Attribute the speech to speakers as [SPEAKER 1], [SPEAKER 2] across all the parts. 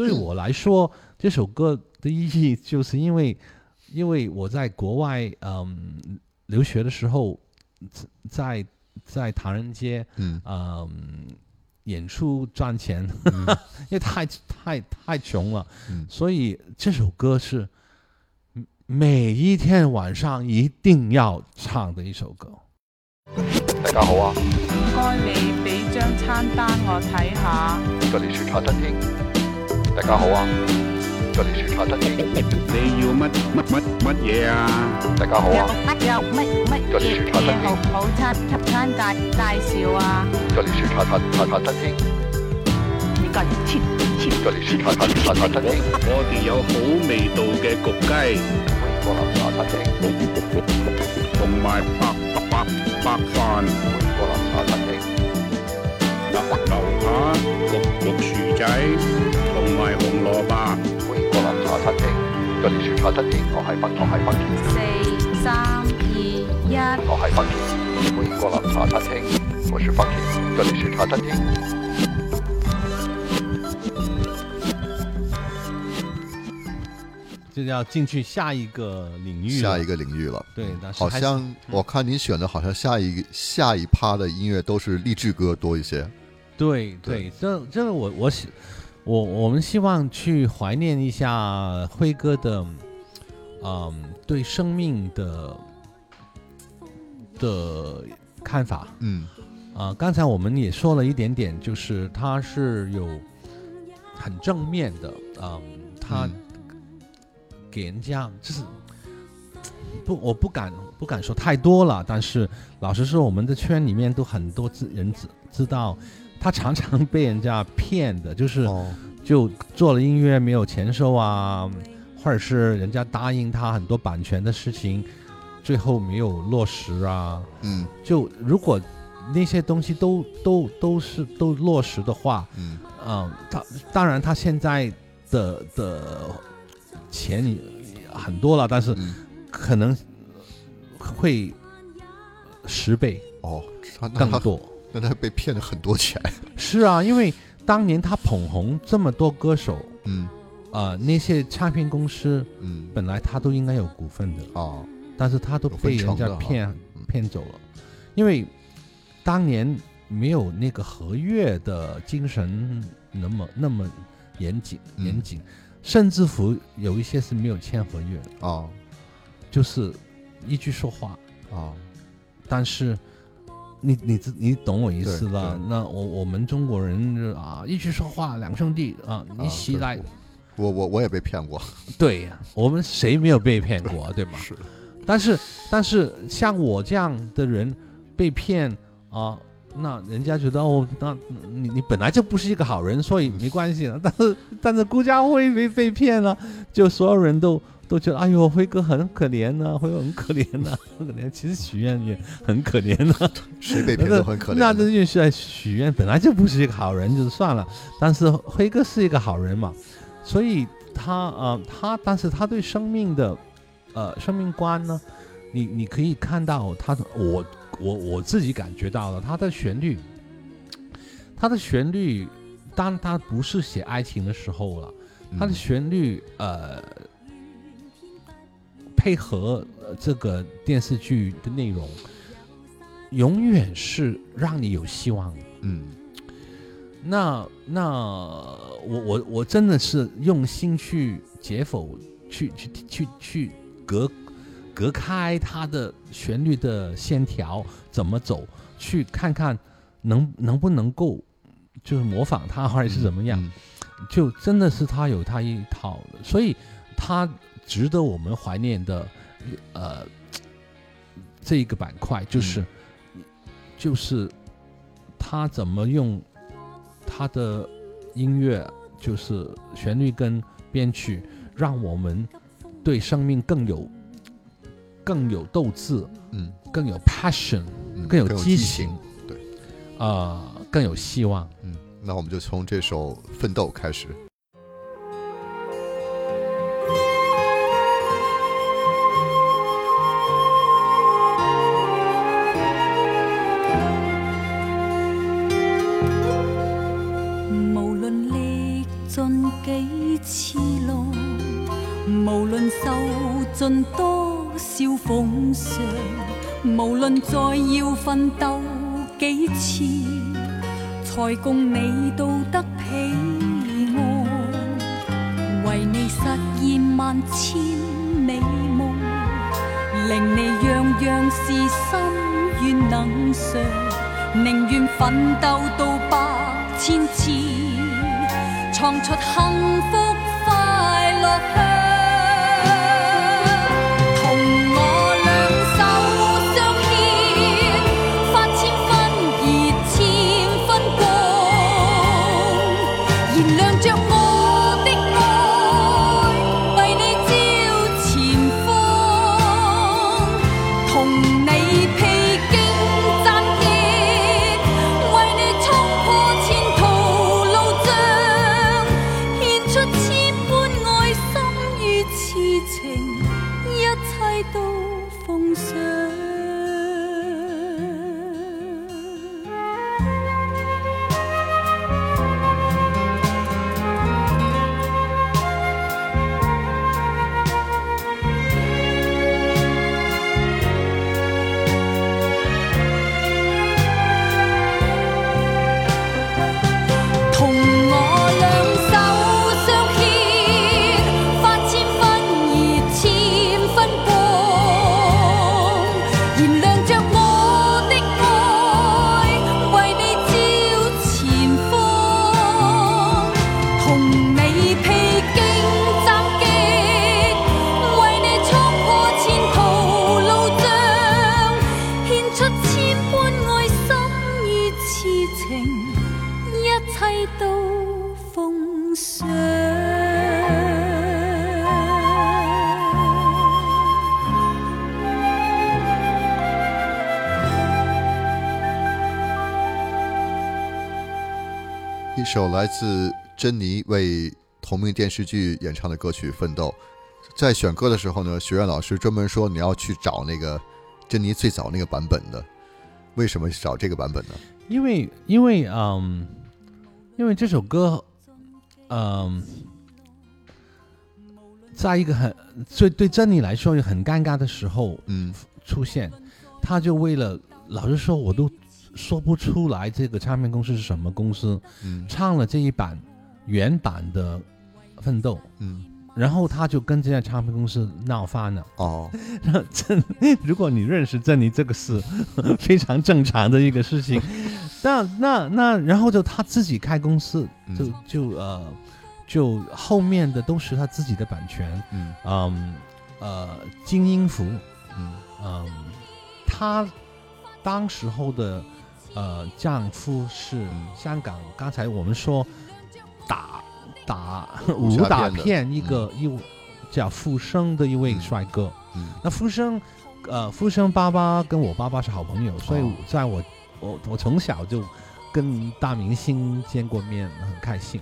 [SPEAKER 1] 对我来说，这首歌的意义就是因为，因为我在国外嗯留学的时候，在在唐人街
[SPEAKER 2] 嗯
[SPEAKER 1] 演出赚钱，因为太太太穷了，所以这首歌是每一天晚上一定要唱的一首歌。
[SPEAKER 3] 大家好啊。
[SPEAKER 4] 该你俾张餐单我睇下。
[SPEAKER 3] 隔离出确餐厅。大家好啊！这里是茶餐厅。
[SPEAKER 5] 你要乜乜乜嘢啊？
[SPEAKER 3] 大家好啊！这里是茶餐
[SPEAKER 4] 厅。套
[SPEAKER 3] 餐
[SPEAKER 4] 套餐介介绍啊！
[SPEAKER 3] 这里是茶餐
[SPEAKER 4] 厅。
[SPEAKER 3] 这里是茶餐厅。
[SPEAKER 5] 我哋有好味道嘅焗
[SPEAKER 3] 鸡，
[SPEAKER 5] 同埋白白白
[SPEAKER 3] 饭。
[SPEAKER 5] 楼下国木树仔，同埋红萝卜。
[SPEAKER 3] 欢迎光临茶餐厅。这里是茶餐厅，我系方，我系方。
[SPEAKER 4] 四三二一，
[SPEAKER 3] 我系方。欢迎光临茶餐厅。我是方。这里是茶餐厅。
[SPEAKER 1] 就要进去下一个领域，
[SPEAKER 2] 下一个领域了。
[SPEAKER 1] 对，
[SPEAKER 2] 好像我看您选的，好像下一下一趴的音乐都是励志歌多一些。
[SPEAKER 1] 对对，这这个我我希我我们希望去怀念一下辉哥的，嗯，对生命的的看法，
[SPEAKER 2] 嗯，
[SPEAKER 1] 啊，刚才我们也说了一点点，就是他是有很正面的，嗯，他给人家就是不我不敢不敢说太多了，但是老实说，我们的圈里面都很多知人知知道。他常常被人家骗的，就是，就做了音乐没有钱收啊，或者是人家答应他很多版权的事情，最后没有落实啊。
[SPEAKER 2] 嗯，
[SPEAKER 1] 就如果那些东西都都都是都落实的话，
[SPEAKER 2] 嗯，
[SPEAKER 1] 啊，他当然他现在的的钱很多了，但是可能会十倍
[SPEAKER 2] 哦，
[SPEAKER 1] 更多。
[SPEAKER 2] 但他被骗了很多钱。
[SPEAKER 1] 是啊，因为当年他捧红这么多歌手，
[SPEAKER 2] 嗯，
[SPEAKER 1] 啊，那些唱片公司，
[SPEAKER 2] 嗯，
[SPEAKER 1] 本来他都应该有股份的
[SPEAKER 2] 啊，
[SPEAKER 1] 但是他都被人家骗骗走了，因为当年没有那个合约的精神那么那么严谨严谨，甚至乎有一些是没有签合约的
[SPEAKER 2] 啊，
[SPEAKER 1] 就是一句说话
[SPEAKER 2] 啊，
[SPEAKER 1] 但是。你你你懂我意思了？那我我们中国人啊，一起说话，两兄弟啊，
[SPEAKER 2] 一
[SPEAKER 1] 起来。
[SPEAKER 2] 我我我也被骗过。
[SPEAKER 1] 对，呀，我们谁没有被骗过？对吗？
[SPEAKER 2] 是。
[SPEAKER 1] 但是但是像我这样的人被骗啊，那人家觉得哦，那你你本来就不是一个好人，所以没关系了。但是但是顾家辉被被骗了，就所有人都。都觉得哎呦，辉哥很可怜呐，辉哥很可怜呐，很可怜。其实许愿也很可怜呐，
[SPEAKER 2] 谁被骗都很可怜。
[SPEAKER 1] 那那那许愿本来就不是一个好人，就算了。但是辉哥是一个好人嘛，所以他啊，他但是他对生命的呃生命观呢，你你可以看到他的，我我我自己感觉到了他的旋律，他的旋律，当他不是写爱情的时候了，他的旋律呃。配合这个电视剧的内容，永远是让你有希望。
[SPEAKER 2] 嗯，
[SPEAKER 1] 那那我我我真的是用心去解否，去去去去隔隔开他的旋律的线条怎么走，去看看能能不能够就是模仿他或者是怎么样，就真的是他有他一套，所以他。值得我们怀念的，呃，这一个板块就是，就是他怎么用他的音乐，就是旋律跟编曲，让我们对生命更有更有斗志，
[SPEAKER 2] 嗯，
[SPEAKER 1] 更有 passion，更有激
[SPEAKER 2] 情，对，
[SPEAKER 1] 呃，更有希望。
[SPEAKER 2] 嗯，那我们就从这首《奋斗》开始。
[SPEAKER 6] 奉上，无论再要奋斗几次，才共你到得彼岸，为你实现万千美梦，令你样样事心愿能偿，宁愿奋斗到百千次，创出幸福快
[SPEAKER 7] 乐乡。来自珍妮为同名电视剧演唱的歌曲《奋斗》，在选歌的时候呢，学院老师专门说你要去找那个珍妮最早那个版本的。为什么找这个版本呢？
[SPEAKER 1] 因为，因为，嗯，因为这首歌，嗯，在一个很对对珍妮来说也很尴尬的时候，
[SPEAKER 7] 嗯，
[SPEAKER 1] 出现，他就为了老实说我都。说不出来这个唱片公司是什么公司，唱了这一版原版的《奋斗》，
[SPEAKER 7] 嗯，
[SPEAKER 1] 然后他就跟这家唱片公司闹翻了。
[SPEAKER 7] 哦，
[SPEAKER 1] 那郑，如果你认识珍你这个是 非常正常的一个事情。那那那，然后就他自己开公司，就就呃，就后面的都是他自己的版权。
[SPEAKER 7] 嗯，
[SPEAKER 1] 嗯，呃，精英服
[SPEAKER 7] 嗯，
[SPEAKER 1] 嗯，他当时候的。呃，丈夫是香港。刚才我们说打打
[SPEAKER 7] 武
[SPEAKER 1] 打
[SPEAKER 7] 片
[SPEAKER 1] 一个一叫富生的一位帅哥。
[SPEAKER 7] 嗯，
[SPEAKER 1] 那富生，呃，富生爸爸跟我爸爸是好朋友，所以在我我我从小就跟大明星见过面，很开心。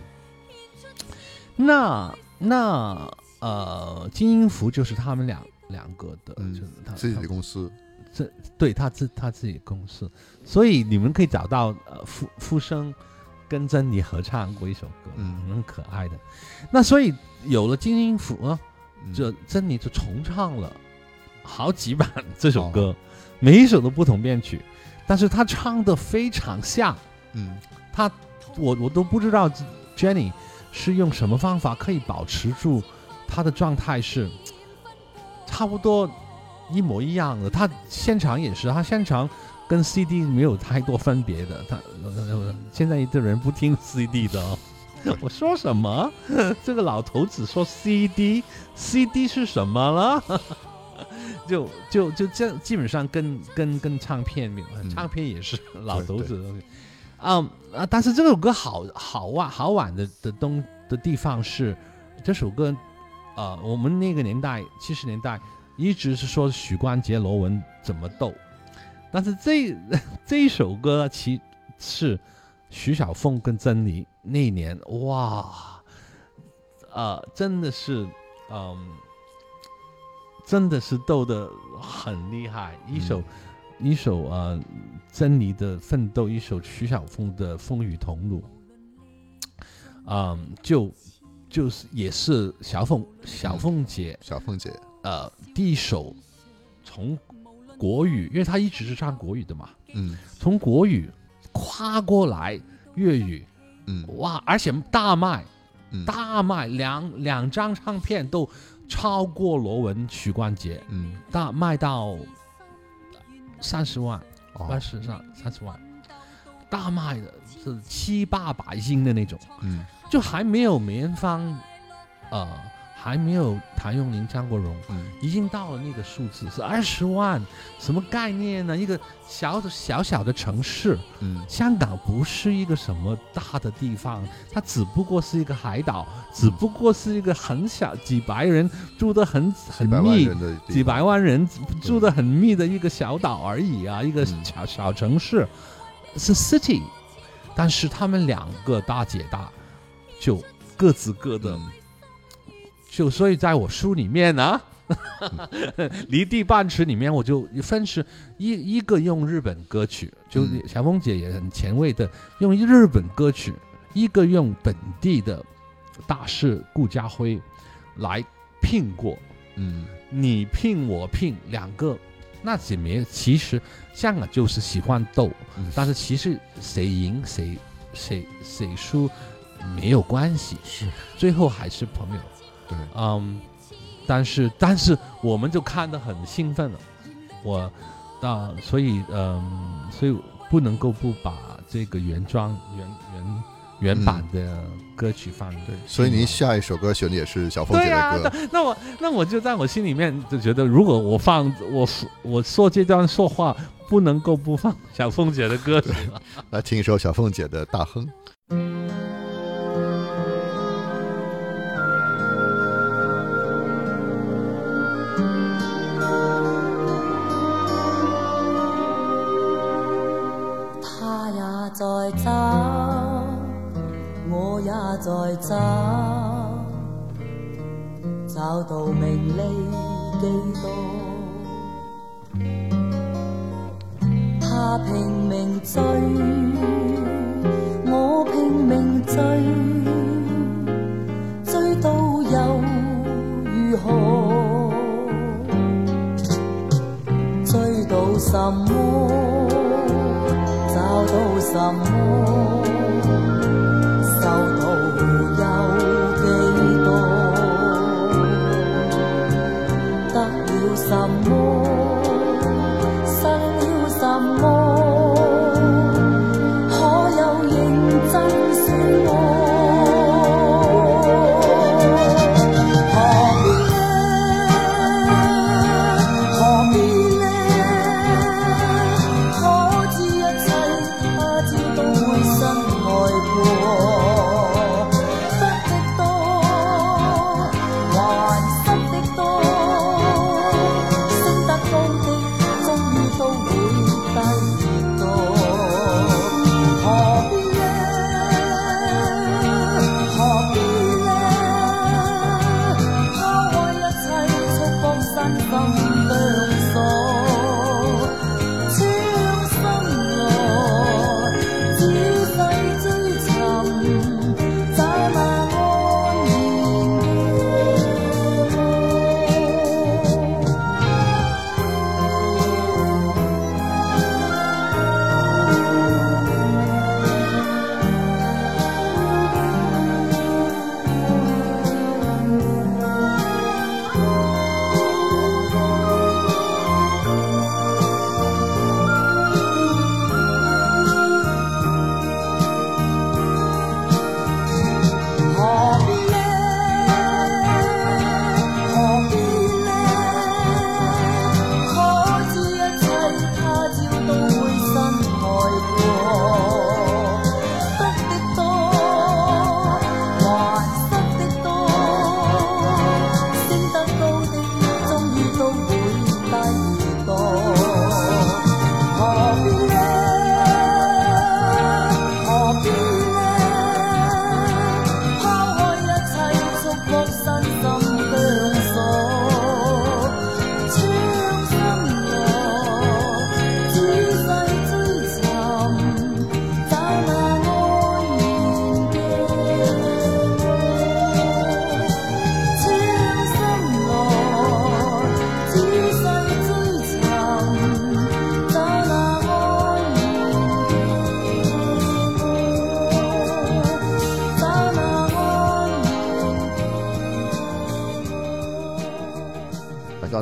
[SPEAKER 1] 那那呃，金英福就是他们两两个的，就是他
[SPEAKER 7] 自己的公司。
[SPEAKER 1] 这对，他自他自己公司，所以你们可以找到呃，富富生跟珍妮合唱过一首歌，
[SPEAKER 7] 嗯，
[SPEAKER 1] 很可爱的。那所以有了金符呢，这珍妮就重唱了好几版这首歌，每一首都不同变曲，但是她唱的非常像。
[SPEAKER 7] 嗯，
[SPEAKER 1] 她我我都不知道 Jenny 是用什么方法可以保持住她的状态是差不多。一模一样的，他现场也是，他现场跟 CD 没有太多分别的。他现在的人不听 CD 的，我说什么？这个老头子说 CD，CD 是什么了？就就就这样，基本上跟跟跟唱片，唱片也是老头子。的东嗯啊，但是这首歌好好晚好晚的的东的地方是这首歌啊，我们那个年代七十年代。一直是说许冠杰、罗文怎么斗，但是这 这一首歌，其是徐小凤跟珍妮那年，哇，呃，真的是，嗯，真的是斗的很厉害，一首一首啊，珍妮的《奋斗》，一首徐小凤的《风雨同路》，嗯，就就是也是小凤小凤姐，
[SPEAKER 2] 小凤姐。
[SPEAKER 1] 呃，第一首从国语，因为他一直是唱国语的嘛，
[SPEAKER 2] 嗯，
[SPEAKER 1] 从国语跨过来粤语，
[SPEAKER 2] 嗯，
[SPEAKER 1] 哇，而且大卖，
[SPEAKER 2] 嗯，
[SPEAKER 1] 大卖两两张唱片都超过罗文、许冠杰，
[SPEAKER 2] 嗯，
[SPEAKER 1] 大卖到三十万、二十万、三十万，大卖的是七八百斤的那种，
[SPEAKER 2] 嗯，
[SPEAKER 1] 就还没有梅艳芳，呃。还没有谭咏麟、张国荣，
[SPEAKER 2] 嗯，
[SPEAKER 1] 已经到了那个数字是二十万，什么概念呢？一个小小的小小的城市，
[SPEAKER 2] 嗯，
[SPEAKER 1] 香港不是一个什么大的地方，它只不过是一个海岛，只不过是一个很小几百人住的很很密，几百万人住的很密的一个小岛而已啊，一个小小城市是 city，但是他们两个大姐大就各自各的。就所以，在我书里面呢，《离地半尺》里面，我就分是一一个用日本歌曲，就小峰姐也很前卫的用日本歌曲，一个用本地的大师顾家辉来聘过，
[SPEAKER 2] 嗯，
[SPEAKER 1] 你聘我聘两个，那姐妹其实香港就是喜欢斗，但是其实谁赢谁谁谁输没有关系，
[SPEAKER 2] 是
[SPEAKER 1] 最后还是朋友。
[SPEAKER 2] 对，
[SPEAKER 1] 嗯，但是但是我们就看得很兴奋了，我，啊，所以嗯，所以不能够不把这个原装原原原版的歌曲放。对，
[SPEAKER 2] 所以您下一首歌选的也是小凤姐的歌。
[SPEAKER 1] 对啊，那我那我就在我心里面就觉得，如果我放我我说这段说话，不能够不放小凤姐的歌。
[SPEAKER 2] 来听一首小凤姐的大亨。
[SPEAKER 8] 在找，我也在找，找到名利几多？他拼命追，我拼命追，追到又如何？追到什么？啊！木。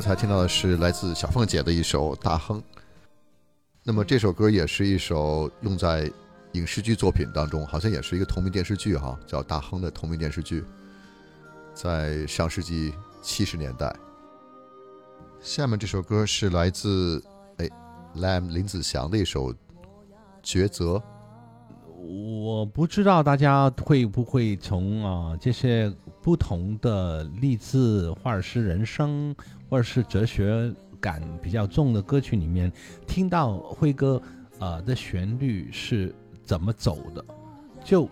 [SPEAKER 8] 他
[SPEAKER 2] 听到的是来自小凤姐的一首《大亨》，那么这首歌也是一首用在影视剧作品当中，好像也是一个同名电视剧哈，叫《大亨》的同名电视剧，在上世纪七十年代。下面这首歌是来自哎，林林子祥的一首《抉择》，
[SPEAKER 1] 我不知道大家会不会从啊这些不同的励志或者是人生。或者是哲学感比较重的歌曲里面，听到辉哥，呃的旋律是怎么走的？就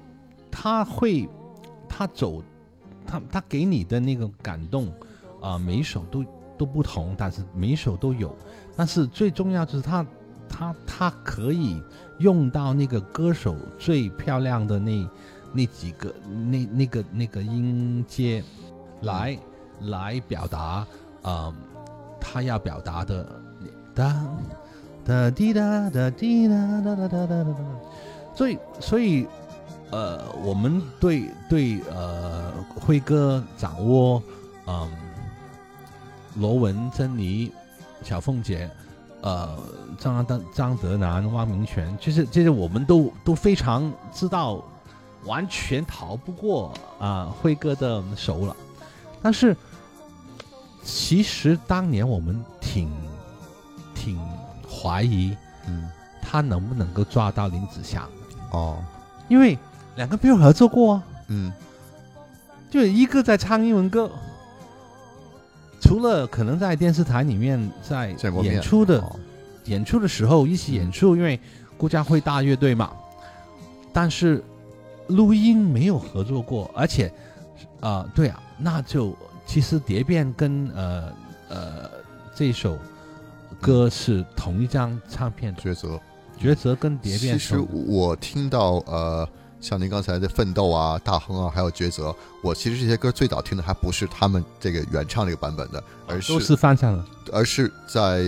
[SPEAKER 1] 他会，他走，他他给你的那个感动，啊，每一首都都不同，但是每一首都有。但是最重要就是他，他他可以用到那个歌手最漂亮的那那几个那那个那个音阶来来表达。啊，他要表达的，哒哒滴哒哒滴哒哒哒哒哒哒哒，所以所以呃，我们对对呃，辉哥掌握，嗯，罗文、珍妮、小凤姐，呃，张张张德南、汪明荃，其实这些我们都都非常知道，完全逃不过啊辉哥的手了，但是。其实当年我们挺挺怀疑，
[SPEAKER 2] 嗯，
[SPEAKER 1] 他能不能够抓到林子祥
[SPEAKER 2] 哦？
[SPEAKER 1] 因为两个没有合作过啊，
[SPEAKER 2] 嗯，
[SPEAKER 1] 就一个在唱英文歌，除了可能在电视台里面在演出的演出的时候一起演出，因为顾家辉大乐队嘛，但是录音没有合作过，而且啊，对啊，那就。其实《蝶变》跟呃呃这首歌是同一张唱片。
[SPEAKER 2] 抉择，
[SPEAKER 1] 抉择跟《蝶变》。
[SPEAKER 2] 其实我听到呃，像您刚才的《奋斗》啊、《大亨》啊，还有《抉择》，我其实这些歌最早听的还不是他们这个原唱这个版本的，而是
[SPEAKER 1] 都是翻唱的。
[SPEAKER 2] 而是，在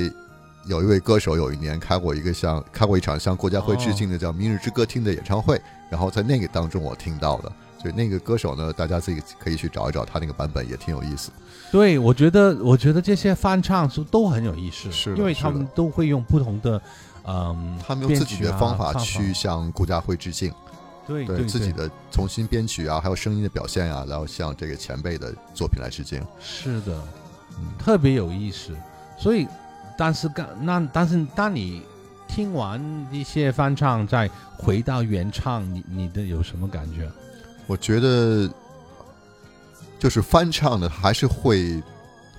[SPEAKER 2] 有一位歌手有一年开过一个像开过一场向国家会致敬的叫《明日之歌厅》的演唱会，然后在那个当中我听到的。那个歌手呢，大家自己可以去找一找他那个版本，也挺有意思。
[SPEAKER 1] 对，我觉得，我觉得这些翻唱是都很有意思，
[SPEAKER 2] 是
[SPEAKER 1] 因为他们都会用不同的，嗯，
[SPEAKER 2] 他们用自己的方法去向顾家辉致敬，
[SPEAKER 1] 对，
[SPEAKER 2] 自己的重新编曲啊，还有声音的表现啊，然后向这个前辈的作品来致敬，
[SPEAKER 1] 是的，特别有意思。所以，但是刚那，但是当你听完一些翻唱，再回到原唱，你你的有什么感觉？
[SPEAKER 2] 我觉得，就是翻唱的还是会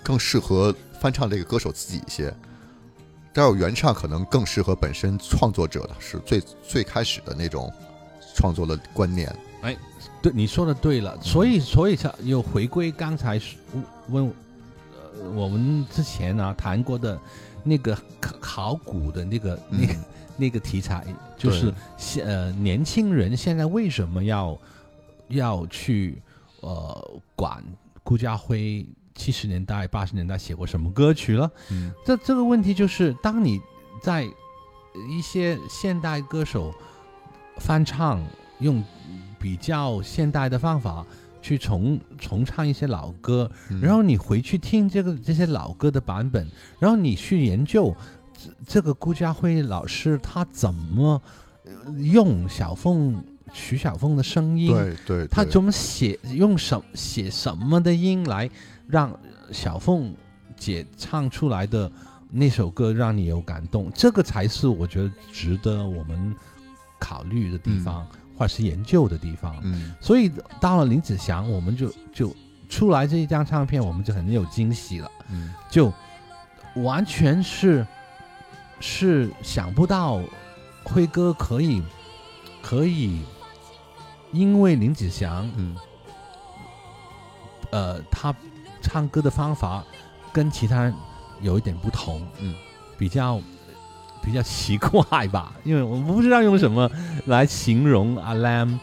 [SPEAKER 2] 更适合翻唱这个歌手自己一些，但是原唱可能更适合本身创作者的是最最开始的那种创作的观念。
[SPEAKER 1] 哎，对，你说的对了，所以所以才又回归刚才问我们之前呢谈过的那个考古的那个那那个题材，就是现呃年轻人现在为什么要？要去，呃，管顾家辉七十年代、八十年代写过什么歌曲了？
[SPEAKER 2] 嗯，
[SPEAKER 1] 这这个问题就是，当你在一些现代歌手翻唱，用比较现代的方法去重重唱一些老歌，然后你回去听这个这些老歌的版本，然后你去研究这这个顾家辉老师他怎么用小凤。徐小凤的声音，
[SPEAKER 2] 对对，
[SPEAKER 1] 他怎么写用什写什么的音来让小凤姐唱出来的那首歌让你有感动？这个才是我觉得值得我们考虑的地方，或是研究的地方。
[SPEAKER 2] 嗯，
[SPEAKER 1] 所以到了林子祥，我们就就出来这一张唱片，我们就很有惊喜了。
[SPEAKER 2] 嗯，
[SPEAKER 1] 就完全是是想不到辉哥可以可以。因为林子祥，
[SPEAKER 2] 嗯，
[SPEAKER 1] 呃，他唱歌的方法跟其他人有一点不同，
[SPEAKER 2] 嗯，
[SPEAKER 1] 比较比较奇怪吧？因为我不知道用什么来形容阿兰，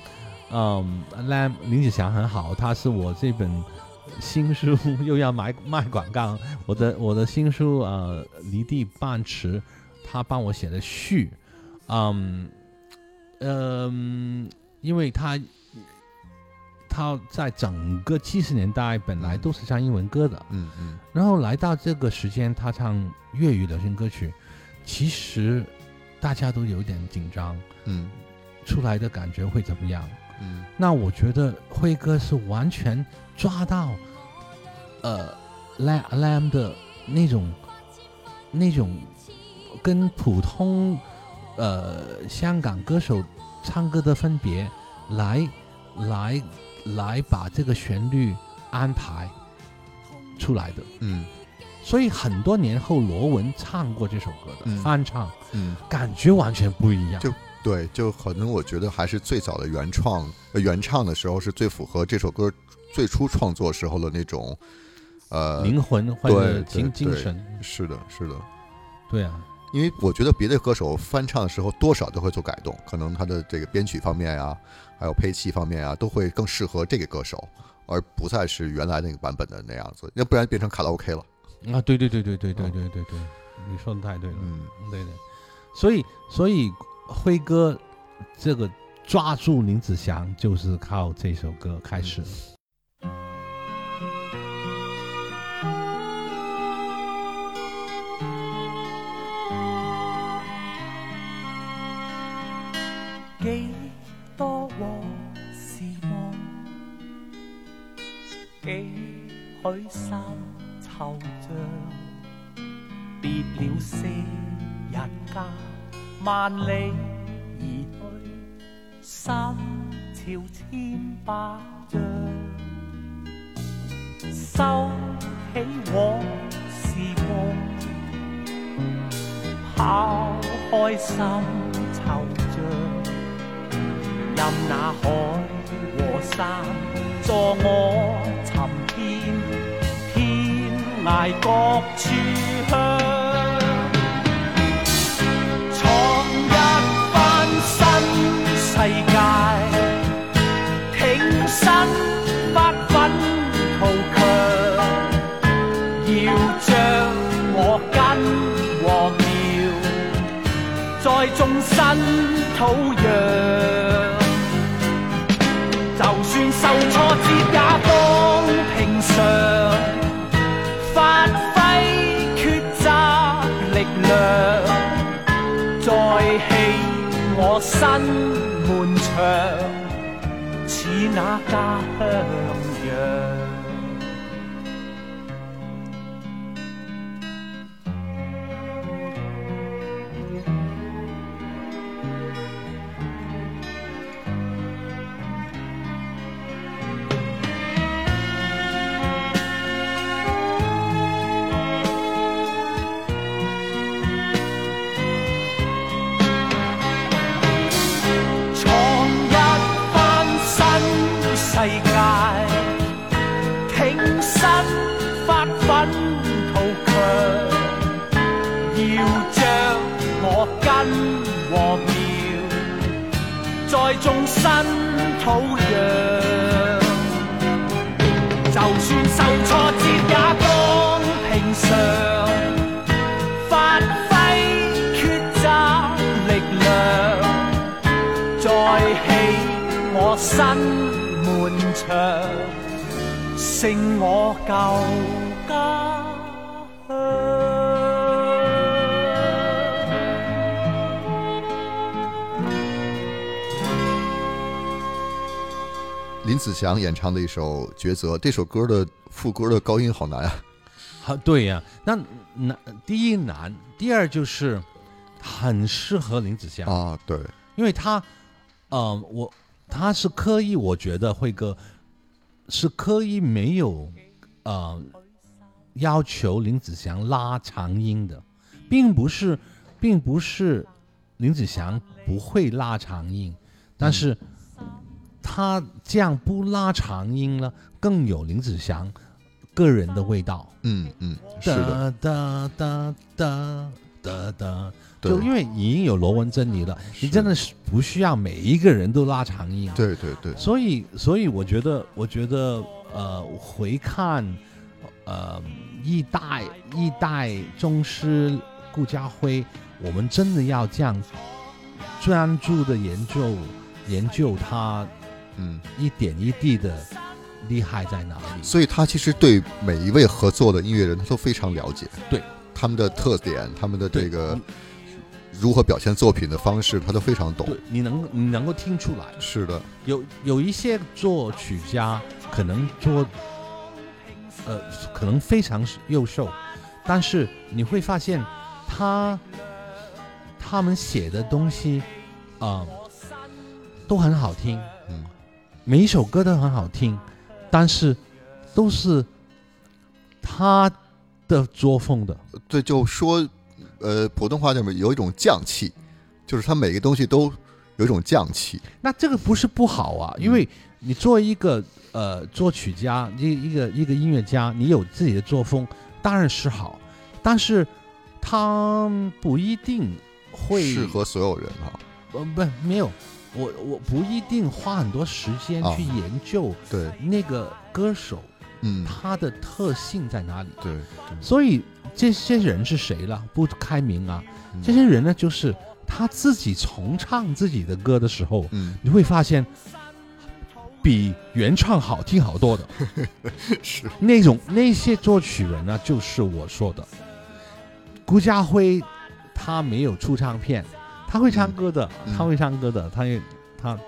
[SPEAKER 1] 嗯，阿兰林子祥很好，他是我这本新书又要买卖广告，我的我的新书呃离地半尺，他帮我写的序，嗯嗯。因为他，他在整个七十年代本来都是唱英文歌的，
[SPEAKER 2] 嗯嗯，
[SPEAKER 1] 然后来到这个时间，他唱粤语流行歌曲，其实大家都有点紧张，
[SPEAKER 2] 嗯，
[SPEAKER 1] 出来的感觉会怎么样？
[SPEAKER 2] 嗯，
[SPEAKER 1] 那我觉得辉哥是完全抓到，呃，莱阿莱姆的那种，那种跟普通呃香港歌手。唱歌的分别，来，来，来把这个旋律安排出来的，
[SPEAKER 2] 嗯，
[SPEAKER 1] 所以很多年后罗文唱过这首歌的翻唱，
[SPEAKER 2] 嗯，
[SPEAKER 1] 感觉完全不一样。
[SPEAKER 2] 就对，就可能我觉得还是最早的原创原唱的时候是最符合这首歌最初创作时候的那种，呃，
[SPEAKER 1] 灵魂或者精精神。
[SPEAKER 2] 是的，是的，
[SPEAKER 1] 对啊，
[SPEAKER 2] 因为我觉得别的歌手翻唱的时候，多少都会做改动，可能他的这个编曲方面啊，还有配器方面啊，都会更适合这个歌手，而不再是原来那个版本的那样子，要不然变成卡拉 OK 了。
[SPEAKER 1] 啊，对对对对对对对对，你说的太对了，
[SPEAKER 2] 嗯，
[SPEAKER 1] 对对，所以所以辉哥这个抓住林子祥，就是靠这首歌开始。
[SPEAKER 9] 海山惆怅，别了四日家，万里而去，心潮千百丈。收起往事梦，抛开心惆怅，任那海和山助我寻天。来各处乡，创一番新世界，挺身不分图强，要将我根和苗再种新土壤。我身门墙，似那家乡样。我家
[SPEAKER 2] 林子祥演唱的一首《抉择》，这首歌的副歌的高音好难啊！
[SPEAKER 1] 啊，对呀，那难，第一难，第二就是很适合林子祥
[SPEAKER 2] 啊，对，
[SPEAKER 1] 因为他，嗯，我他是刻意，我觉得辉哥。是刻意没有，呃，要求林子祥拉长音的，并不是，并不是林子祥不会拉长音，但是，他这样不拉长音了，更有林子祥个人的味道。
[SPEAKER 2] 嗯嗯，是的。
[SPEAKER 1] 就因为已经有罗文珍妮了，你真的是不需要每一个人都拉长音。
[SPEAKER 2] 对对对。
[SPEAKER 1] 所以，所以我觉得，我觉得，呃，回看，呃，一代一代宗师顾家辉，我们真的要这样专注的研究研究他，
[SPEAKER 2] 嗯，
[SPEAKER 1] 一点一滴的厉害在哪里。
[SPEAKER 2] 所以他其实对每一位合作的音乐人，他都非常了解，
[SPEAKER 1] 对
[SPEAKER 2] 他们的特点，他们的这个。如何表现作品的方式，他都非常懂。
[SPEAKER 1] 对，你能你能够听出来。
[SPEAKER 2] 是的，
[SPEAKER 1] 有有一些作曲家可能作，呃，可能非常优秀，但是你会发现他他们写的东西啊都很好听，
[SPEAKER 2] 嗯，
[SPEAKER 1] 每一首歌都很好听，但是都是他的作风的。
[SPEAKER 2] 对，就说。呃，普通话里面有一种匠气，就是它每个东西都有一种匠气。
[SPEAKER 1] 那这个不是不好啊，因为你作为一个呃作曲家，一一个一个音乐家，你有自己的作风，当然是好。但是，他不一定会
[SPEAKER 2] 适合所有人啊。
[SPEAKER 1] 呃，不，没有，我我不一定花很多时间去研究
[SPEAKER 2] 对
[SPEAKER 1] 那个歌手，
[SPEAKER 2] 嗯，
[SPEAKER 1] 他的特性在哪里？
[SPEAKER 2] 对，
[SPEAKER 1] 所以。这些人是谁了？不开明啊！这些人呢，就是他自己重唱自己的歌的时候，你会发现比原唱好听好多的。
[SPEAKER 2] 是
[SPEAKER 1] 那种那些作曲人呢，就是我说的，顾家辉他没有出唱片，他会唱歌的，他会唱歌的，他也，他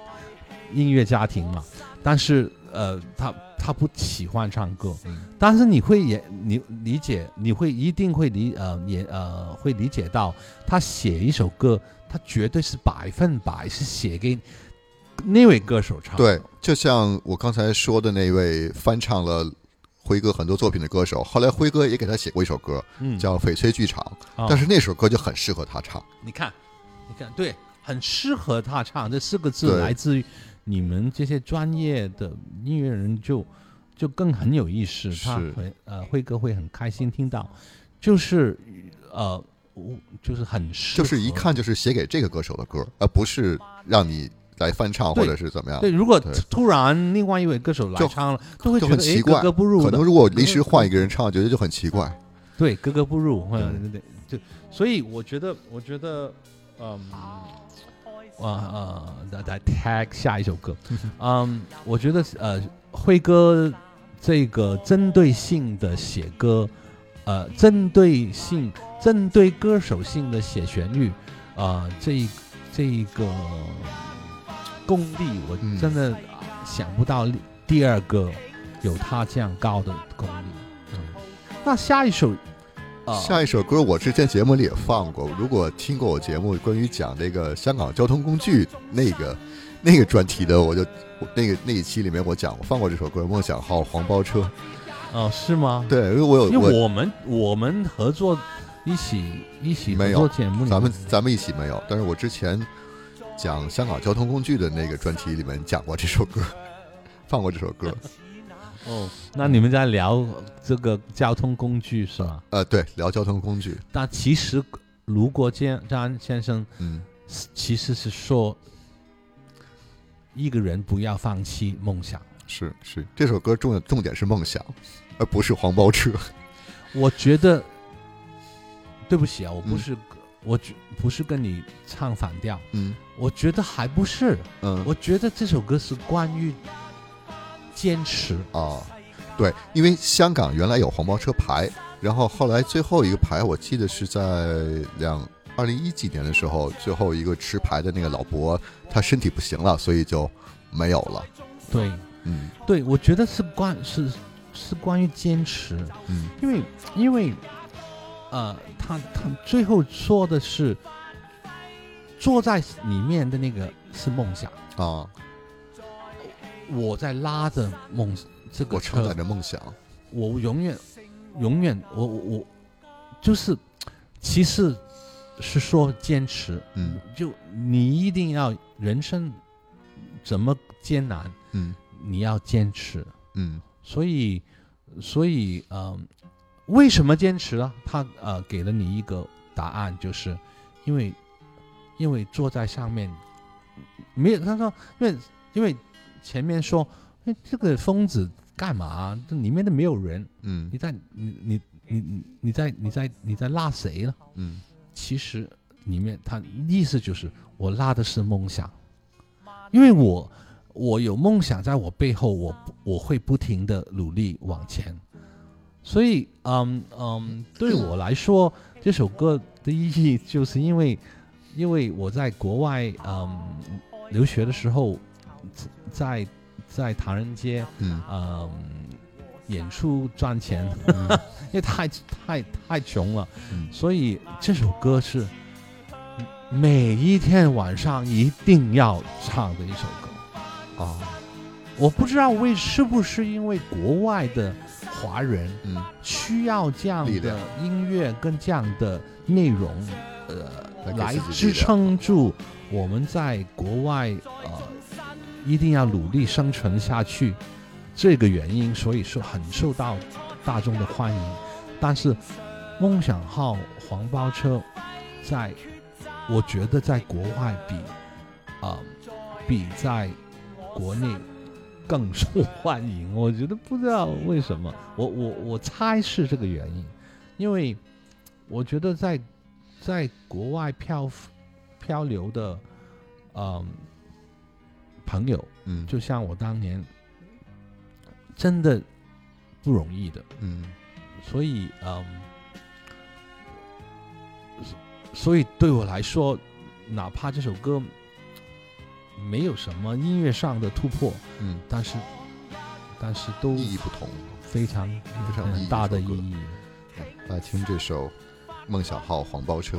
[SPEAKER 1] 音乐家庭嘛，但是呃他。他不喜欢唱歌，但是你会也你理解，你会一定会理呃，也呃会理解到，他写一首歌，他绝对是百分百是写给那位歌手唱。
[SPEAKER 2] 对，就像我刚才说的那位翻唱了辉哥很多作品的歌手，后来辉哥也给他写过一首歌，叫《翡翠剧场》，但是那首歌就很适合他唱。
[SPEAKER 1] 你看，你看，对，很适合他唱这四个字来自于。你们这些专业的音乐人就，就更很有意思，他会呃辉哥会很开心听到，就是呃，就是很
[SPEAKER 2] 就是一看就是写给这个歌手的歌，而不是让你来翻唱或者是怎么样。
[SPEAKER 1] 对，如果突然另外一位歌手来唱了，就会觉得
[SPEAKER 2] 很格
[SPEAKER 1] 格不入。
[SPEAKER 2] 可能如果临时换一个人唱，觉得就很奇怪。
[SPEAKER 1] 对，格格不入，
[SPEAKER 2] 对，
[SPEAKER 1] 就所以我觉得，我觉得，嗯。啊啊，再再 tag 下一首歌，嗯，我觉得呃，辉哥这个针对性的写歌，呃，针对性、针对歌手性的写旋律，啊，这这一个功力，我真的想不到第二个有他这样高的功力。嗯，那下一首。
[SPEAKER 2] 下一首歌我之前节目里也放过，如果听过我节目关于讲那个香港交通工具那个那个专题的，我就那个那一期里面我讲过放过这首歌《梦想号黄包车》。
[SPEAKER 1] 哦，是吗？
[SPEAKER 2] 对，因为我有
[SPEAKER 1] 因为
[SPEAKER 2] 我
[SPEAKER 1] 们我们合作一起一起
[SPEAKER 2] 没有
[SPEAKER 1] 节目，
[SPEAKER 2] 咱们咱们一起没有。但是我之前讲香港交通工具的那个专题里面讲过这首歌，放过这首歌。
[SPEAKER 1] 哦，那你们在聊这个交通工具是吧？
[SPEAKER 2] 呃，对，聊交通工具。
[SPEAKER 1] 但其实，如果江张先生，
[SPEAKER 2] 嗯，
[SPEAKER 1] 其实是说，一个人不要放弃梦想。
[SPEAKER 2] 是是，这首歌重重点是梦想，而不是黄包车。
[SPEAKER 1] 我觉得，对不起啊，我不是，我不是跟你唱反调。
[SPEAKER 2] 嗯，
[SPEAKER 1] 我觉得还不是。
[SPEAKER 2] 嗯，
[SPEAKER 1] 我觉得这首歌是关于。坚持
[SPEAKER 2] 啊，对，因为香港原来有黄包车牌，然后后来最后一个牌，我记得是在两二零一几年的时候，最后一个持牌的那个老伯，他身体不行了，所以就没有了。
[SPEAKER 1] 对，
[SPEAKER 2] 嗯，
[SPEAKER 1] 对，我觉得是关是是关于坚持，
[SPEAKER 2] 嗯，
[SPEAKER 1] 因为因为呃，他他最后说的是坐在里面的那个是梦想
[SPEAKER 2] 啊。
[SPEAKER 1] 我在拉着梦这个车，
[SPEAKER 2] 承载的梦想。
[SPEAKER 1] 我永远，永远，我我我，就是，其实是说坚持。
[SPEAKER 2] 嗯，
[SPEAKER 1] 就你一定要人生怎么艰难，
[SPEAKER 2] 嗯，
[SPEAKER 1] 你要坚持，
[SPEAKER 2] 嗯。
[SPEAKER 1] 所以，所以，嗯，为什么坚持呢？他呃，给了你一个答案，就是因为因为坐在上面没有他说，因为因为。前面说，哎，这个疯子干嘛？这里面都没有人。
[SPEAKER 2] 嗯，
[SPEAKER 1] 你在，你你你你你在你在你在拉谁呢？
[SPEAKER 2] 嗯，
[SPEAKER 1] 其实里面他意思就是我拉的是梦想，因为我我有梦想在我背后，我我会不停的努力往前。所以，嗯嗯，对我来说，这首歌的意义就是因为，因为我在国外嗯留学的时候。在，在唐人街，
[SPEAKER 7] 嗯，
[SPEAKER 1] 演出赚钱，因为太太太穷了，所以这首歌是每一天晚上一定要唱的一首歌，
[SPEAKER 7] 啊，
[SPEAKER 1] 我不知道为是不是因为国外的华人，
[SPEAKER 7] 嗯，
[SPEAKER 1] 需要这样的音乐跟这样的内容，呃，来支撑住我们在国外，呃。一定要努力生存下去，这个原因，所以说很受到大众的欢迎。但是，梦想号黄包车，在我觉得在国外比啊比在国内更受欢迎。我觉得不知道为什么，我我我猜是这个原因，因为我觉得在在国外漂漂流的嗯。朋友，
[SPEAKER 7] 嗯，
[SPEAKER 1] 就像我当年，真的不容易的，
[SPEAKER 7] 嗯，
[SPEAKER 1] 所以，嗯，所以对我来说，哪怕这首歌没有什么音乐上的突破，
[SPEAKER 7] 嗯，
[SPEAKER 1] 但是，但是都
[SPEAKER 7] 意义不同，
[SPEAKER 1] 非常
[SPEAKER 7] 非常
[SPEAKER 1] 大的意义。
[SPEAKER 7] 来听这首《梦想号黄包车》。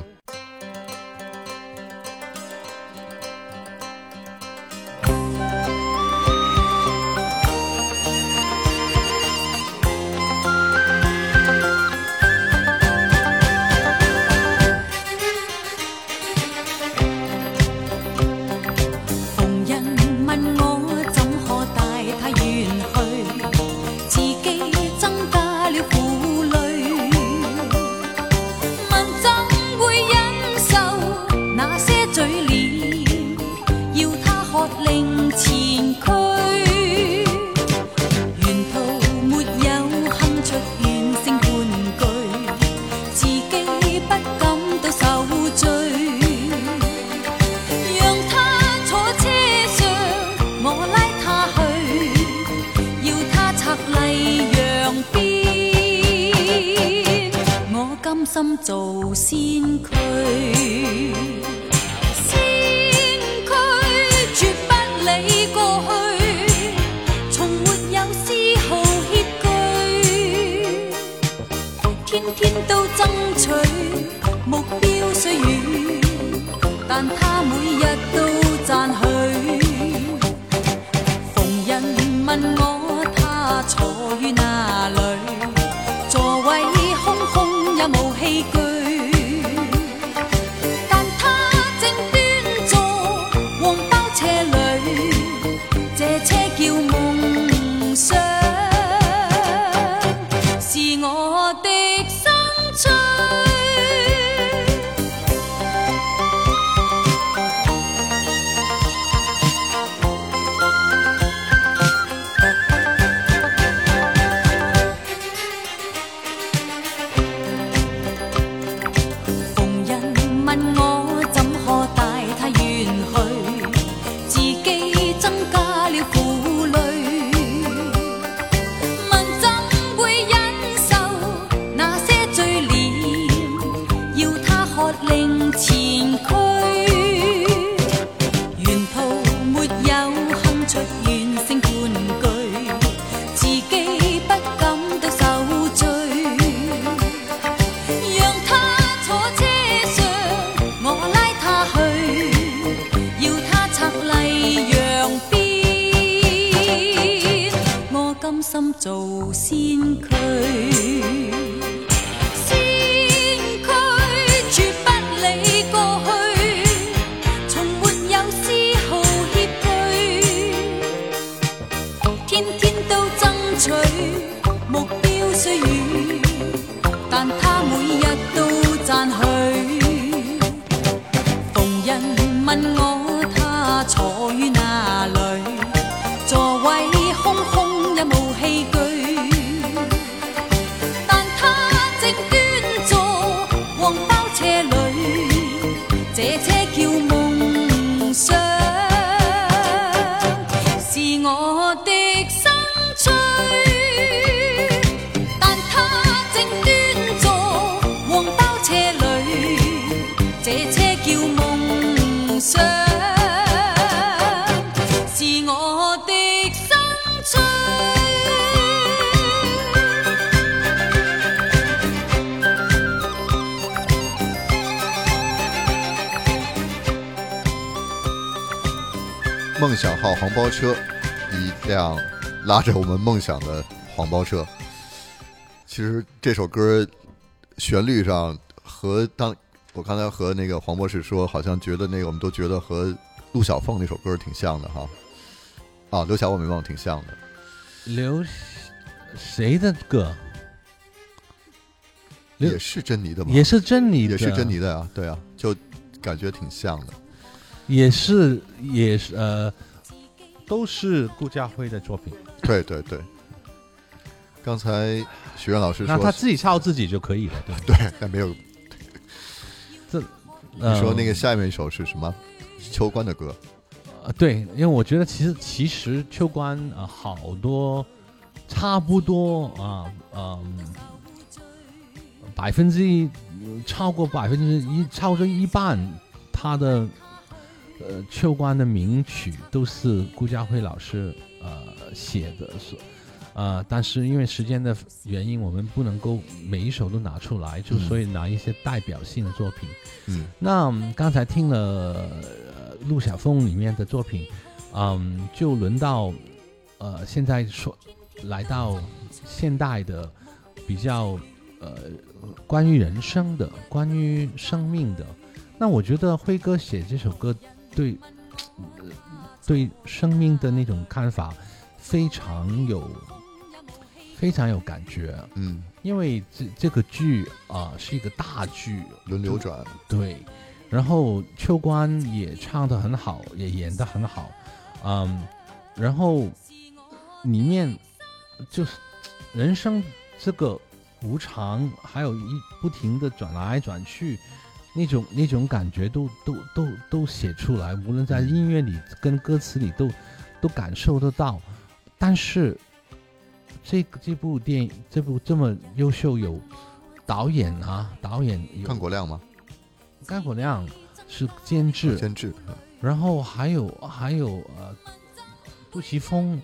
[SPEAKER 8] ていく
[SPEAKER 2] 梦想号黄包车，一辆拉着我们梦想的黄包车。其实这首歌旋律上和当我刚才和那个黄博士说，好像觉得那个我们都觉得和陆小凤那首歌挺像的哈。啊，刘晓我没忘，挺像的。
[SPEAKER 1] 刘谁的歌？
[SPEAKER 2] 也是珍妮的吗？
[SPEAKER 1] 也是珍妮的，
[SPEAKER 2] 也是珍妮的呀，对啊，就感觉挺像的。
[SPEAKER 1] 也是也是呃，都是顾家辉的作品。
[SPEAKER 2] 对对对。刚才许愿老师说，
[SPEAKER 1] 那他自己唱自己就可以了，对
[SPEAKER 2] 对，但没有
[SPEAKER 1] 这。
[SPEAKER 2] 你说那个下面一首是什么？秋官的歌？
[SPEAKER 1] 呃，对，因为我觉得其实其实秋官啊，好多差不多啊，嗯，百分之一超过百分之一，超过一半他的。呃，秋官》的名曲都是顾嘉辉老师呃写的，是呃，但是因为时间的原因，我们不能够每一首都拿出来，就所以拿一些代表性的作品。
[SPEAKER 2] 嗯，
[SPEAKER 1] 那刚才听了陆小凤里面的作品，嗯，就轮到呃现在说来到现代的比较呃关于人生的、关于生命的，那我觉得辉哥写这首歌。对，对生命的那种看法，非常有，非常有感觉，
[SPEAKER 2] 嗯，
[SPEAKER 1] 因为这这个剧啊是一个大剧，
[SPEAKER 2] 轮流转，
[SPEAKER 1] 对，然后秋官也唱的很好，也演的很好，嗯，然后里面就是人生这个无常，还有一不停的转来转去。那种那种感觉都都都都写出来，无论在音乐里跟歌词里都都感受得到。但是这这部电影这部这么优秀，有导演啊，导演。
[SPEAKER 2] 甘国亮吗？
[SPEAKER 1] 甘国亮是监制，
[SPEAKER 2] 监制。
[SPEAKER 1] 然后还有还有呃，杜琪峰，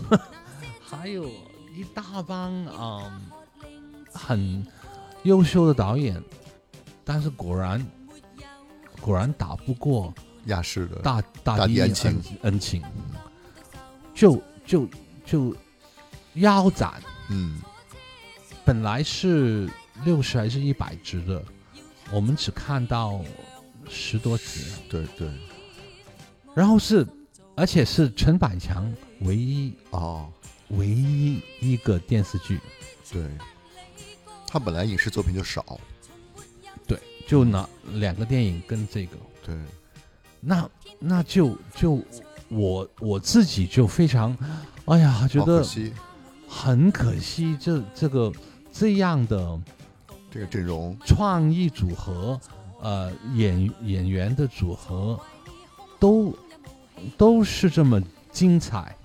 [SPEAKER 1] 还有一大帮啊，很优秀的导演。但是果然，果然打不过
[SPEAKER 2] 亚视的
[SPEAKER 1] 大
[SPEAKER 2] 大
[SPEAKER 1] 恩情，恩情，就就就腰斩。
[SPEAKER 2] 嗯，
[SPEAKER 1] 本来是六十还是一百只的，我们只看到十多只。
[SPEAKER 2] 对对。
[SPEAKER 1] 然后是，而且是陈百强唯一
[SPEAKER 2] 哦，
[SPEAKER 1] 唯一一个电视剧。
[SPEAKER 2] 对，他本来影视作品就少。
[SPEAKER 1] 就拿两个电影跟这个，
[SPEAKER 2] 对，
[SPEAKER 1] 那那就就我我自己就非常，哎呀，觉得很可惜，这这个这样的
[SPEAKER 2] 这个阵容
[SPEAKER 1] 创意组合，呃，演演员的组合都都是这么精彩，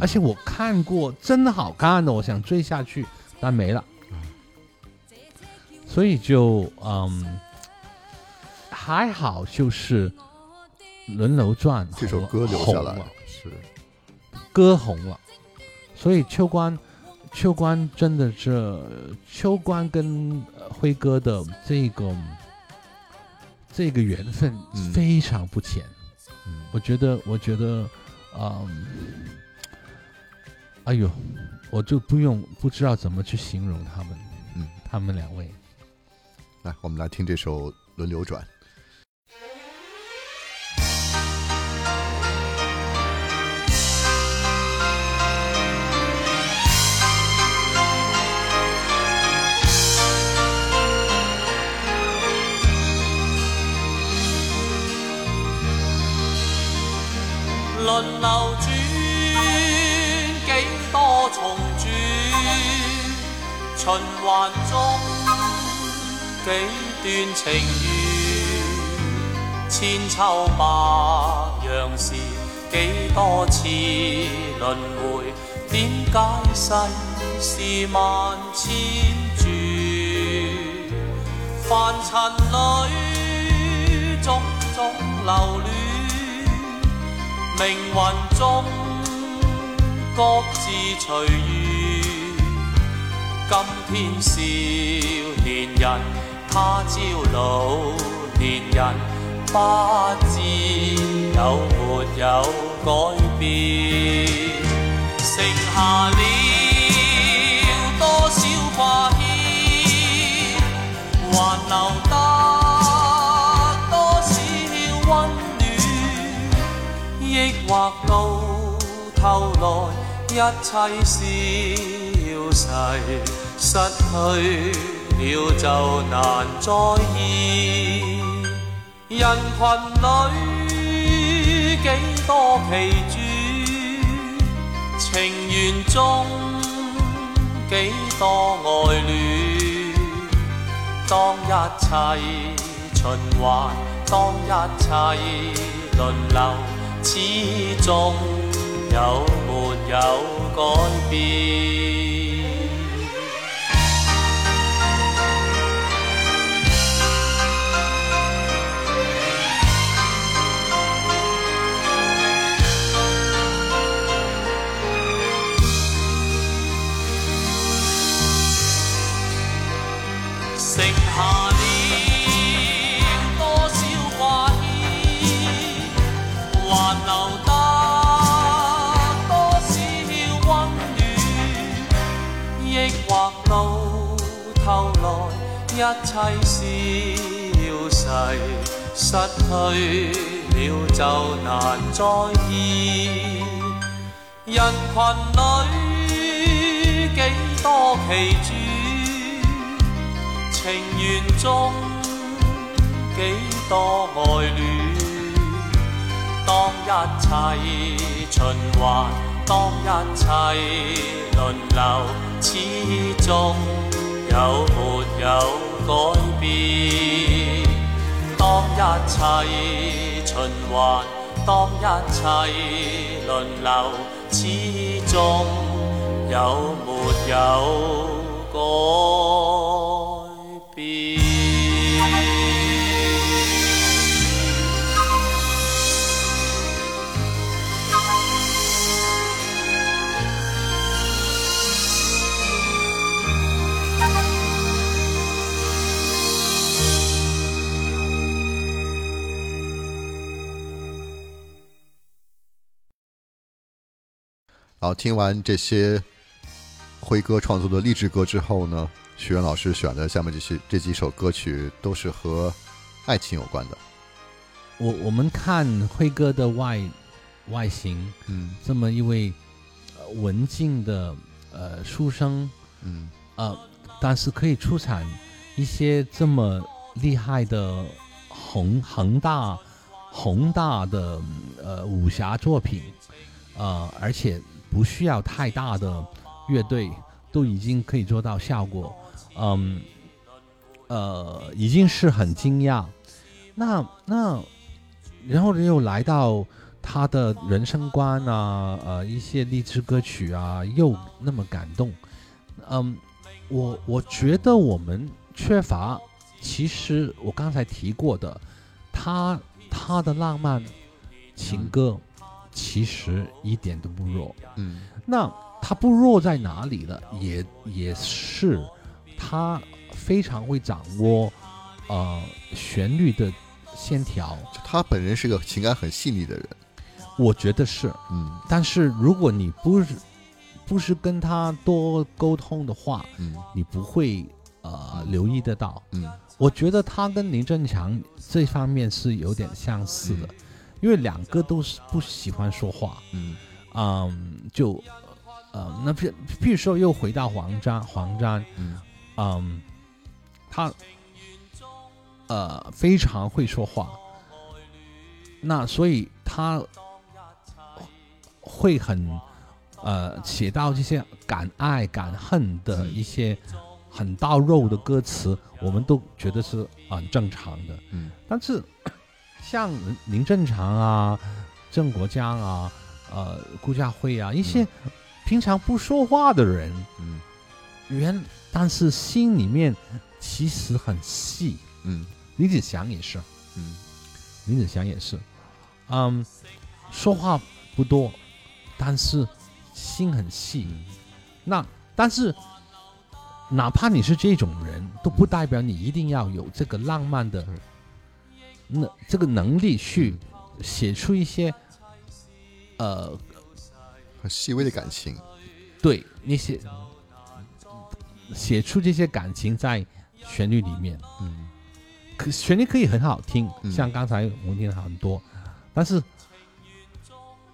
[SPEAKER 1] 而且我看过真的好看的，我想追下去，但没了，所以就嗯。还好，就是《轮流转》
[SPEAKER 2] 这首歌留下来
[SPEAKER 1] 了，
[SPEAKER 2] 是
[SPEAKER 1] 歌红了，所以秋官，秋官真的是秋官跟辉哥的这个这个缘分非常不浅，我觉得，我觉得，嗯，哎呦，我就不用不知道怎么去形容他们，
[SPEAKER 2] 嗯，
[SPEAKER 1] 他们两位，
[SPEAKER 2] 来，我们来听这首《轮流转》。
[SPEAKER 10] 轮流转，几多重转？循环中，几段情缘？千秋白杨事，几多次轮回？点解世事万千转？凡尘里，种种留恋。命运中各自随缘，今天少年人，他朝老年人，不知有没有改变，剩下了多少挂牵，还留得多少温。抑或到头来一切消逝，失去了就难再现。人群里几多奇倦，情缘中几多爱恋。当一切循环，当一切轮流。始终有没有改变？一切消逝，失去了就难再现。人群里几多奇转，情缘中几多爱恋。当一切循环，当一切轮流，始终。有没有改變？當一切循環，當一切輪流，始終有沒有改？
[SPEAKER 2] 然后听完这些辉哥创作的励志歌之后呢，许源老师选的下面这些这几首歌曲都是和爱情有关的。
[SPEAKER 1] 我我们看辉哥的外外形，
[SPEAKER 2] 嗯，
[SPEAKER 1] 这么一位文静的呃书生，
[SPEAKER 2] 嗯，
[SPEAKER 1] 呃，但是可以出产一些这么厉害的宏宏大宏大的呃武侠作品，呃，而且。不需要太大的乐队都已经可以做到效果，嗯，呃，已经是很惊讶。那那，然后又来到他的人生观啊，呃，一些励志歌曲啊，又那么感动。嗯，我我觉得我们缺乏，其实我刚才提过的，他他的浪漫情歌。其实一点都不弱，
[SPEAKER 2] 嗯，
[SPEAKER 1] 那他不弱在哪里呢？也也是，他非常会掌握，呃，旋律的线条。
[SPEAKER 2] 他本人是个情感很细腻的人，
[SPEAKER 1] 我觉得是，
[SPEAKER 2] 嗯。
[SPEAKER 1] 但是如果你不是，不是跟他多沟通的话，
[SPEAKER 2] 嗯，
[SPEAKER 1] 你不会呃留意得到，
[SPEAKER 2] 嗯。
[SPEAKER 1] 我觉得他跟林正强这方面是有点相似的。因为两个都是不喜欢说话，
[SPEAKER 2] 嗯，
[SPEAKER 1] 嗯，就，呃，那譬譬如说，又回到黄沾，黄沾，
[SPEAKER 2] 嗯，
[SPEAKER 1] 嗯，他，呃，非常会说话，那所以他，会很，呃，写到这些敢爱敢恨的一些很到肉的歌词，我们都觉得是很正常的，
[SPEAKER 2] 嗯，
[SPEAKER 1] 但是。像林正常啊、郑国江啊、呃、顾家辉啊，一些平常不说话的人，
[SPEAKER 2] 嗯，
[SPEAKER 1] 原但是心里面其实很细。
[SPEAKER 2] 嗯，
[SPEAKER 1] 林子祥也是。
[SPEAKER 2] 嗯，
[SPEAKER 1] 林子祥也是。嗯，说话不多，但是心很细。那但是，哪怕你是这种人都不代表你一定要有这个浪漫的。那这个能力去写出一些，呃，
[SPEAKER 2] 很细微的感情，
[SPEAKER 1] 对，那些写出这些感情在旋律里面，
[SPEAKER 2] 嗯，
[SPEAKER 1] 可旋律可以很好听，像刚才我们听了很多，但是，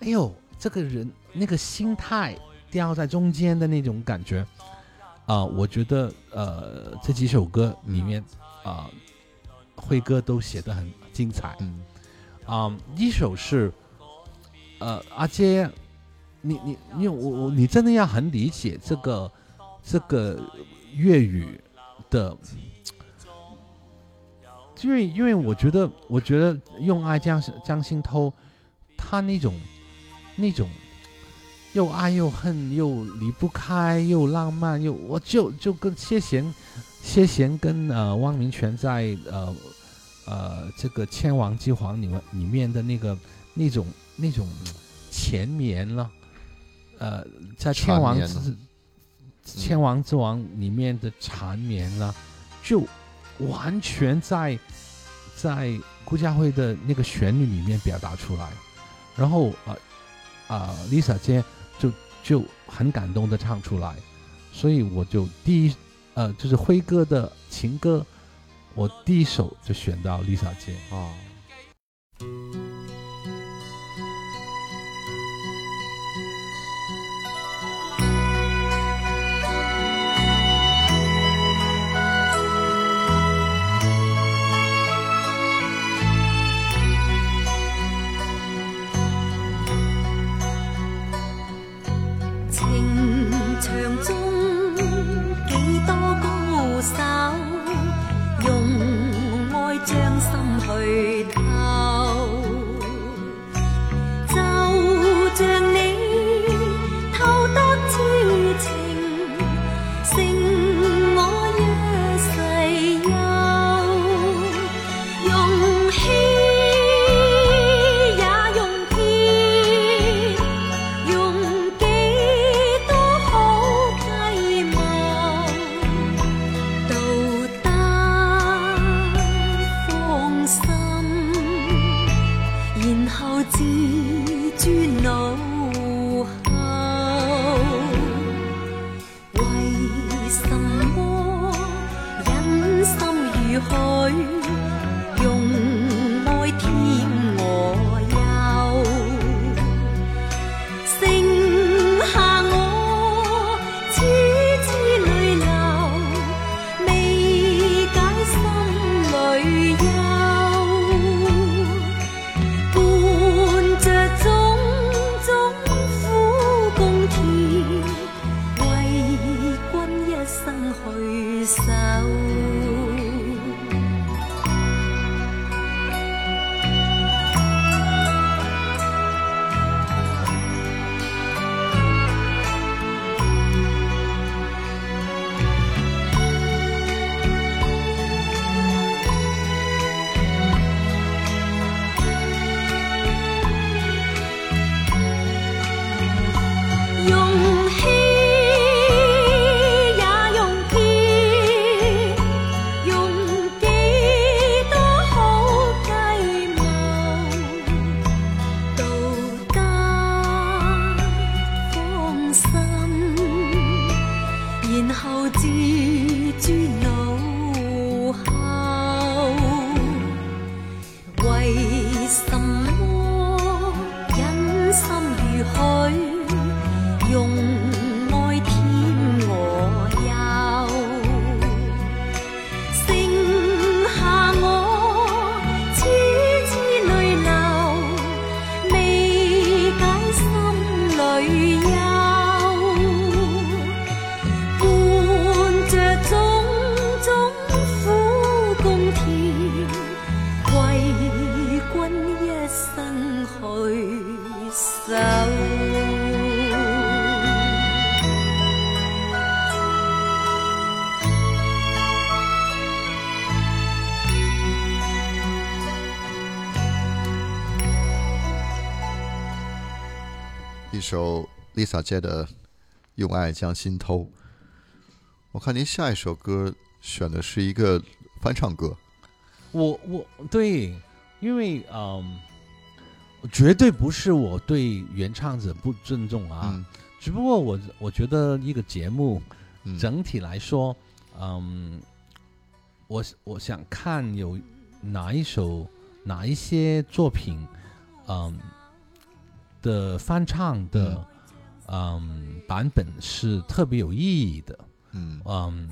[SPEAKER 1] 哎呦，这个人那个心态掉在中间的那种感觉，啊，我觉得呃，这几首歌里面啊。辉哥都写的很精彩，
[SPEAKER 2] 嗯，
[SPEAKER 1] 啊，一首是，呃，阿杰，你你你我我，你真的要很理解这个这个粤语的，因为因为我觉得我觉得用爱将将心偷，他那种那种。又爱又恨，又离不开，又浪漫，又我就就跟谢贤，谢贤跟呃汪明荃在呃呃这个《千王之皇》里面里面的那个那种那种缠绵了，呃，在《千王之千王之王》里面的缠绵了，就完全在在顾嘉辉的那个旋律里面表达出来，然后啊啊，Lisa 姐。就就很感动的唱出来，所以我就第一，呃，就是辉哥的情歌，我第一首就选到《
[SPEAKER 8] 李 i 杰。姐》啊。さ
[SPEAKER 2] 首 Lisa 姐的《用爱将心偷》，我看您下一首歌选的是一个翻唱歌。
[SPEAKER 1] 我我对，因为嗯，绝对不是我对原唱者不尊重啊，只不过我我觉得一个节目整体来说，嗯，我我想看有哪一首哪一些作品，嗯。的翻唱的嗯版本是特别有意义的，
[SPEAKER 2] 嗯
[SPEAKER 1] 嗯，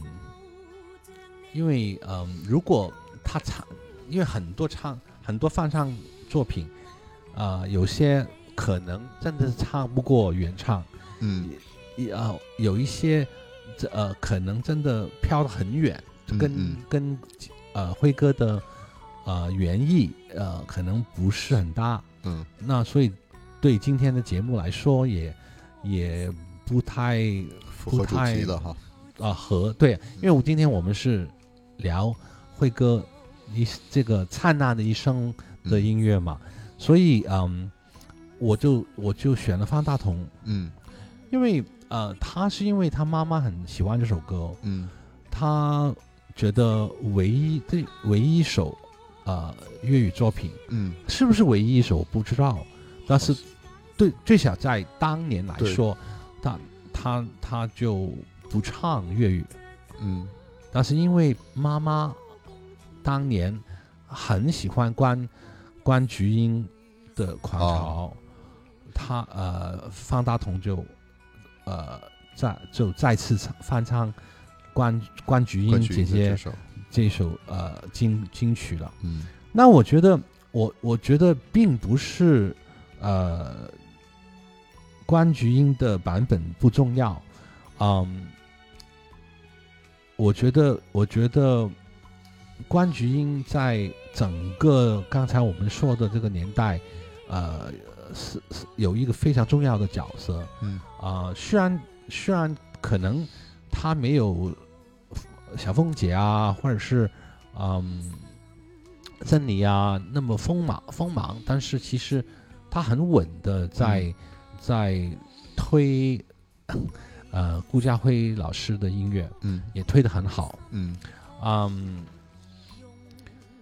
[SPEAKER 1] 因为嗯如果他唱，因为很多唱很多翻唱作品啊，有些可能真的唱不过原唱，
[SPEAKER 2] 嗯，
[SPEAKER 1] 啊，有一些这呃可能真的飘得很远，跟跟呃辉哥的呃原意呃可能不是很搭。
[SPEAKER 2] 嗯，
[SPEAKER 1] 那所以。对今天的节目来说，也也不太
[SPEAKER 2] 符合主题的哈，
[SPEAKER 1] 啊，和对，因为我今天我们是聊辉哥一这个灿烂的一生的音乐嘛，所以嗯，我就我就选了方大同，
[SPEAKER 2] 嗯，
[SPEAKER 1] 因为呃，他是因为他妈妈很喜欢这首歌，
[SPEAKER 2] 嗯，
[SPEAKER 1] 他觉得唯一对唯一一首啊粤语作品，
[SPEAKER 2] 嗯，
[SPEAKER 1] 是不是唯一一首我不知道。但是，对，最少在当年来说，他他他就不唱粤语，
[SPEAKER 2] 嗯。
[SPEAKER 1] 但是因为妈妈当年很喜欢关关菊英的狂潮，他呃，方大同就呃再就再次唱翻唱关关菊英
[SPEAKER 2] 这首
[SPEAKER 1] 这首呃金金曲了。
[SPEAKER 2] 嗯。
[SPEAKER 1] 那我觉得，我我觉得并不是。呃，关菊英的版本不重要，嗯，我觉得，我觉得关菊英在整个刚才我们说的这个年代，呃，是是有一个非常重要的角色，
[SPEAKER 2] 嗯，
[SPEAKER 1] 啊，虽然虽然可能她没有小凤姐啊，或者是嗯，珍妮啊那么锋芒锋芒，但是其实。他很稳的在在推，呃，顾家辉老师的音乐，
[SPEAKER 2] 嗯，
[SPEAKER 1] 也推的很好，
[SPEAKER 2] 嗯，
[SPEAKER 1] 嗯，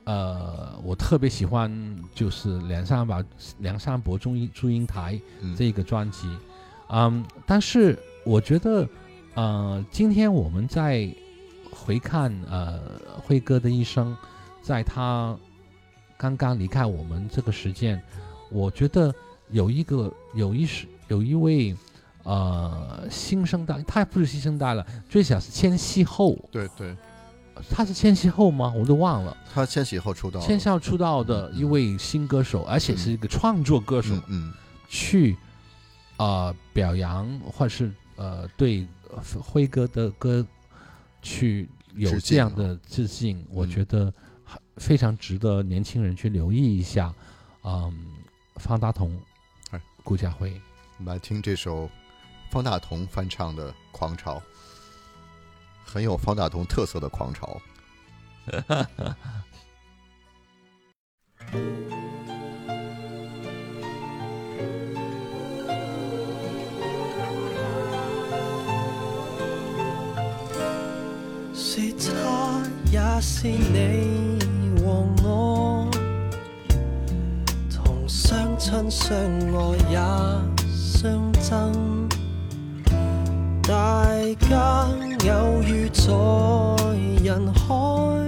[SPEAKER 1] 呃，我特别喜欢就是梁山伯梁山伯中音祝英台这个专辑，嗯，但是我觉得，嗯，今天我们在回看，呃，辉哥的一生，在他刚刚离开我们这个时间。我觉得有一个有一是有一位，呃，新生代，他也不是新生代了，最小是千禧后。
[SPEAKER 2] 对对，
[SPEAKER 1] 他是千禧后吗？我都忘了。
[SPEAKER 2] 他千禧后出道。
[SPEAKER 1] 千禧后出道的一位新歌手，而且是一个创作歌手。
[SPEAKER 2] 嗯嗯。
[SPEAKER 1] 去，啊，表扬或是呃，对辉哥的歌，去有这样的致敬，我觉得非常值得年轻人去留意一下。嗯。方大同，顾嘉辉，
[SPEAKER 2] 我们来听这首方大同翻唱的《狂潮》，很有方大同特色的《狂潮》。
[SPEAKER 11] 是她，也是你。相爱也相憎。大家偶遇在人海。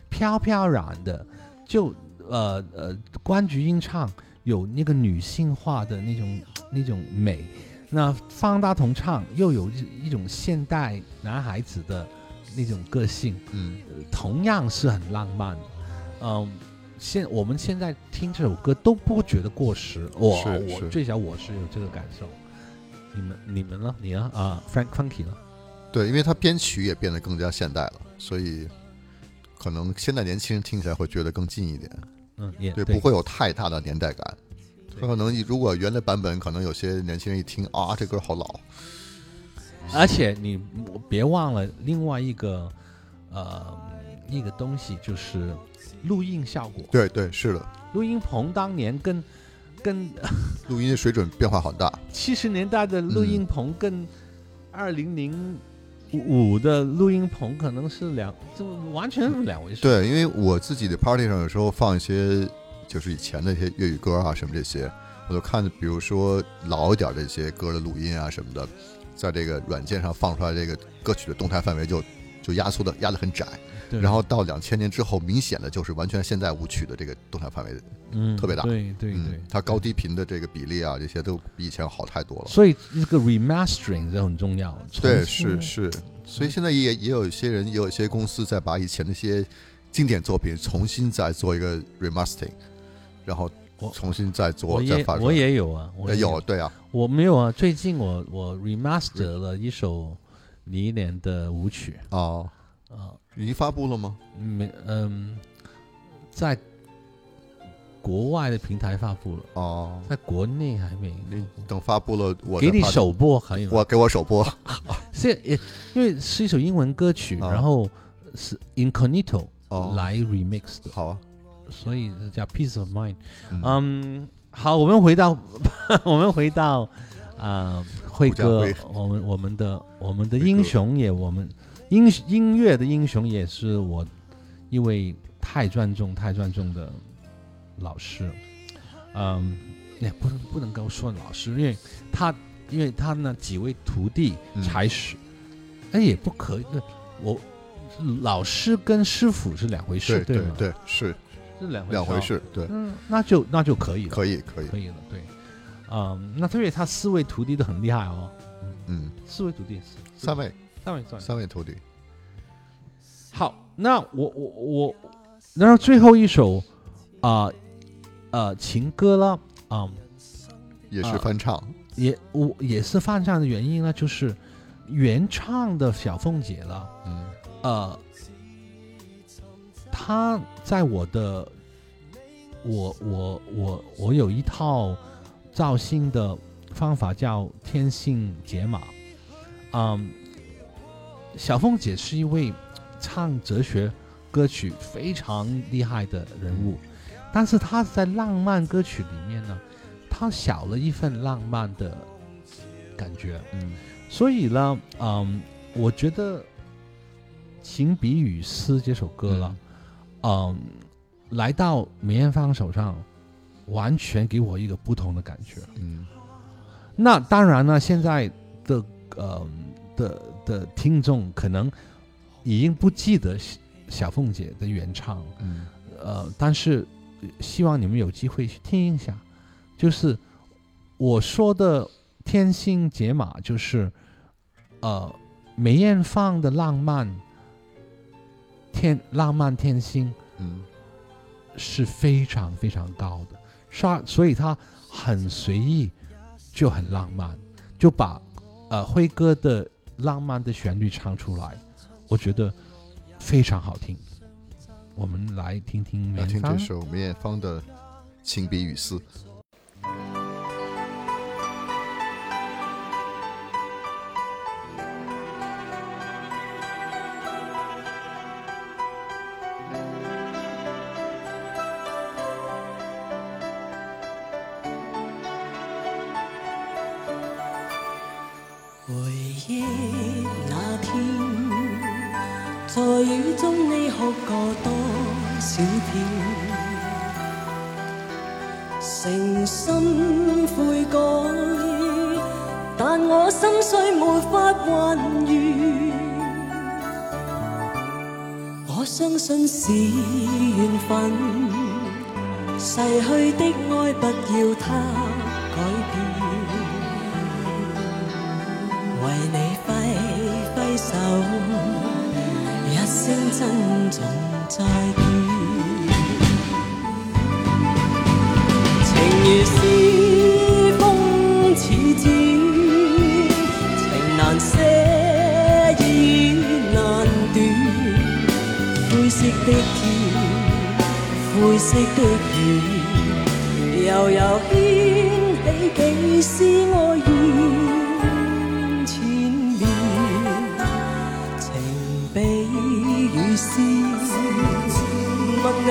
[SPEAKER 1] 飘飘然的，就呃呃，关菊英唱有那个女性化的那种 那种美，那方大同唱又有一一种现代男孩子的那种个性，
[SPEAKER 2] 嗯，
[SPEAKER 1] 同样是很浪漫，嗯，现我们现在听这首歌都不觉得过时，我我最小我是有这个感受，你们你们呢？你呢？啊，Frank Funky 呢？
[SPEAKER 2] 对，因为他编曲也变得更加现代了，所以。可能现在年轻人听起来会觉得更近一点，
[SPEAKER 1] 嗯，也
[SPEAKER 2] 对，不会有太大的年代感。他可能如果原来版本，可能有些年轻人一听啊，这歌好老。
[SPEAKER 1] 而且你别忘了另外一个呃一个东西，就是录音效果。
[SPEAKER 2] 对对是的，
[SPEAKER 1] 录音棚当年跟跟
[SPEAKER 2] 录音的水准变化很大。
[SPEAKER 1] 七十年代的录音棚跟二零零。五的录音棚可能是两，就完全是两回事。
[SPEAKER 2] 对，因为我自己的 party 上有时候放一些，就是以前的一些粤语歌啊什么这些，我就看，比如说老一点的一些歌的录音啊什么的，在这个软件上放出来，这个歌曲的动态范围就就压缩的压得很窄。然后到两千年之后，明显的就是完全现在舞曲的这个动态范围，
[SPEAKER 1] 嗯，
[SPEAKER 2] 特别大，
[SPEAKER 1] 对对，
[SPEAKER 2] 嗯，它高低频的这个比例啊，这些都比以前好太多了。
[SPEAKER 1] 所以这个 remastering 这很重要。
[SPEAKER 2] 对，是是。所以现在也也有一些人，也有一些公司在把以前那些经典作品重新再做一个 remastering，然后重新再做再发。
[SPEAKER 1] 我也有啊，我也
[SPEAKER 2] 有对啊，
[SPEAKER 1] 我没有啊。最近我我 remaster 了一首李莲的舞曲
[SPEAKER 2] 哦，
[SPEAKER 1] 嗯。
[SPEAKER 2] 已经发布了吗？
[SPEAKER 1] 没，嗯，在国外的平台发布了
[SPEAKER 2] 哦，
[SPEAKER 1] 在国内还没。
[SPEAKER 2] 你等发布了，我
[SPEAKER 1] 给你首播还有。
[SPEAKER 2] 我给我首播，
[SPEAKER 1] 是也因为是一首英文歌曲，然后是 Inconito
[SPEAKER 2] g
[SPEAKER 1] 来 remix 的，
[SPEAKER 2] 好，啊，
[SPEAKER 1] 所以叫 Peace of Mind。
[SPEAKER 2] 嗯，
[SPEAKER 1] 好，我们回到 我们回到啊，辉哥，我们我们的我们的英雄也我们。音音乐的英雄也是我，因为太尊重太尊重的老师，嗯，也不能不能够说老师，因为他因为他那几位徒弟才是，那也不可以，我老师跟师傅是两回事，
[SPEAKER 2] 对对对，是，
[SPEAKER 1] 是两
[SPEAKER 2] 两回事，对，
[SPEAKER 1] 嗯，那就那就可以了，
[SPEAKER 2] 可以可以
[SPEAKER 1] 可以了，对，嗯，那特别他四位徒弟都很厉害哦，
[SPEAKER 2] 嗯，
[SPEAKER 1] 四位徒弟
[SPEAKER 2] 也是
[SPEAKER 1] 三位。三位，
[SPEAKER 2] 三位徒弟。
[SPEAKER 1] 好，那我我我，然后最后一首啊，呃，情歌了嗯，
[SPEAKER 2] 也是翻唱，
[SPEAKER 1] 也我也是翻唱的原因呢，就是原唱的小凤姐了，
[SPEAKER 2] 嗯，
[SPEAKER 1] 呃，她在我的，我我我我有一套造星的方法，叫天性解码，嗯。小凤姐是一位唱哲学歌曲非常厉害的人物，但是她在浪漫歌曲里面呢，她少了一份浪漫的感觉。
[SPEAKER 2] 嗯，
[SPEAKER 1] 所以呢，嗯，我觉得《情比雨丝》这首歌呢，嗯，来到梅艳芳手上，完全给我一个不同的感觉。
[SPEAKER 2] 嗯，
[SPEAKER 1] 那当然呢，现在的嗯的。的听众可能已经不记得小凤姐的原唱，呃，但是希望你们有机会去听一下。就是我说的天星解码，就是呃梅艳芳的浪漫天浪漫天星，
[SPEAKER 2] 嗯，
[SPEAKER 1] 是非常非常高的，是所以她很随意就很浪漫，就把呃辉哥的。浪漫的旋律唱出来，我觉得非常好听。我们来听听梅芳，来
[SPEAKER 2] 听这首梅艳芳的《情比雨丝》。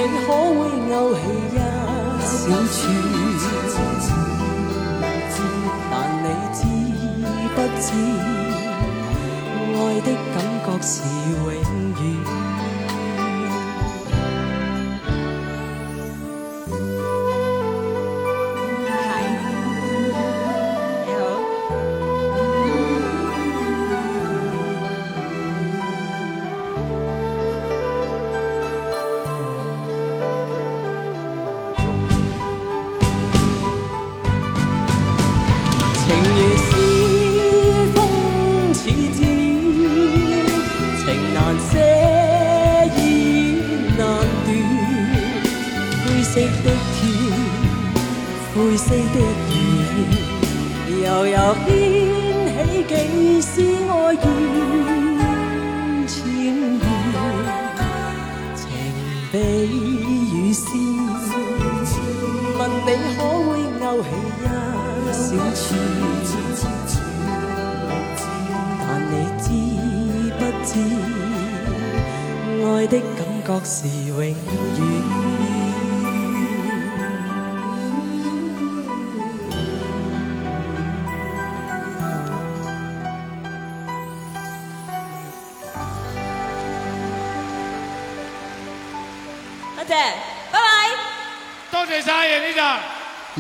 [SPEAKER 12] 你可会勾起一小撮？但你知不知，爱的感觉是永远。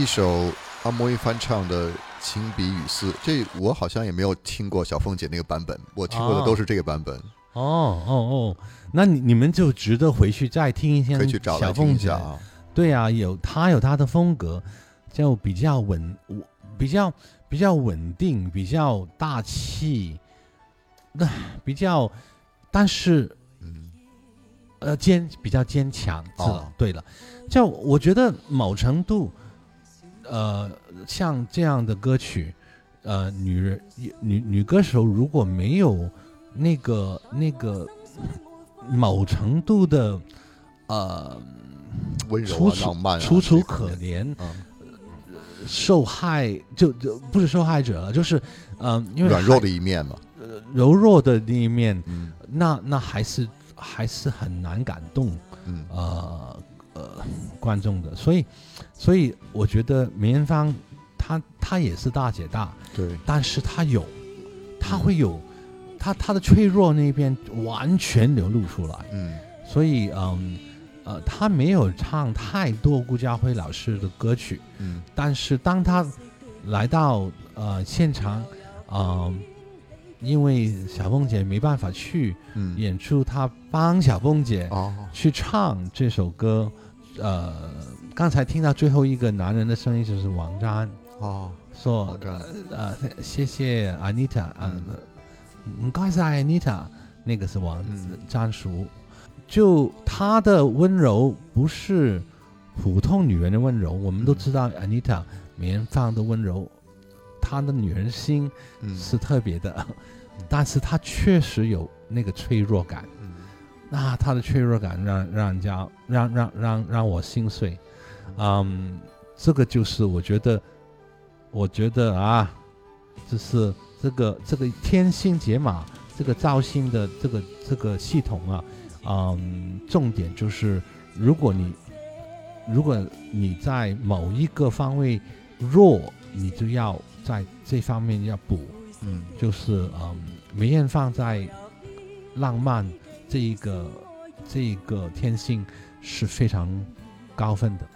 [SPEAKER 12] 一
[SPEAKER 2] 首阿莫伊翻唱的《情比雨丝》，这我好像也没有听过小凤姐那个版本，我听过的都是这个版本。
[SPEAKER 1] 哦哦哦，那你你们就值得回去再听一
[SPEAKER 2] 下
[SPEAKER 1] 小凤姐。对啊，有她有她的风格，就比较稳，比较比较稳定，比较大气。那比较，但是，呃，坚比较坚强。
[SPEAKER 2] 哦，
[SPEAKER 1] 对了，就我觉得某程度。呃，像这样的歌曲，呃，女人女女歌手如果没有那个那个某程度的呃，楚楚楚楚可怜，受害就就不是受害者了，就是嗯，因为
[SPEAKER 2] 软弱的一面嘛，
[SPEAKER 1] 柔弱的那一面，那那还是还是很难感动，
[SPEAKER 2] 嗯，
[SPEAKER 1] 呃，观众的，所以，所以我觉得梅艳芳，她她也是大姐大，
[SPEAKER 2] 对，
[SPEAKER 1] 但是她有，她会有，她她的脆弱那边完全流露出来，
[SPEAKER 2] 嗯，
[SPEAKER 1] 所以嗯，呃，她没有唱太多顾嘉辉老师的歌曲，
[SPEAKER 2] 嗯，
[SPEAKER 1] 但是当她来到呃现场，嗯，因为小凤姐没办法去演出，她帮小凤姐去唱这首歌。呃，刚才听到最后一个男人的声音就是王占
[SPEAKER 2] 哦，
[SPEAKER 1] 说呃，谢谢 Anita，
[SPEAKER 2] 嗯，
[SPEAKER 1] 不是 Anita，那个是王占嗯，就他的温柔不是普通女人的温柔，我们都知道 Anita 人放的温柔，她的女人心是特别的，但是她确实有那个脆弱感。那他的脆弱感让让人家让让让让我心碎，嗯，这个就是我觉得，我觉得啊，就是这个这个天星解码这个造星的这个这个系统啊，嗯，重点就是如果你如果你在某一个方位弱，你就要在这方面要补，
[SPEAKER 2] 嗯，
[SPEAKER 1] 就是嗯，梅艳芳在浪漫。这一个，这一个天性是非常高分的。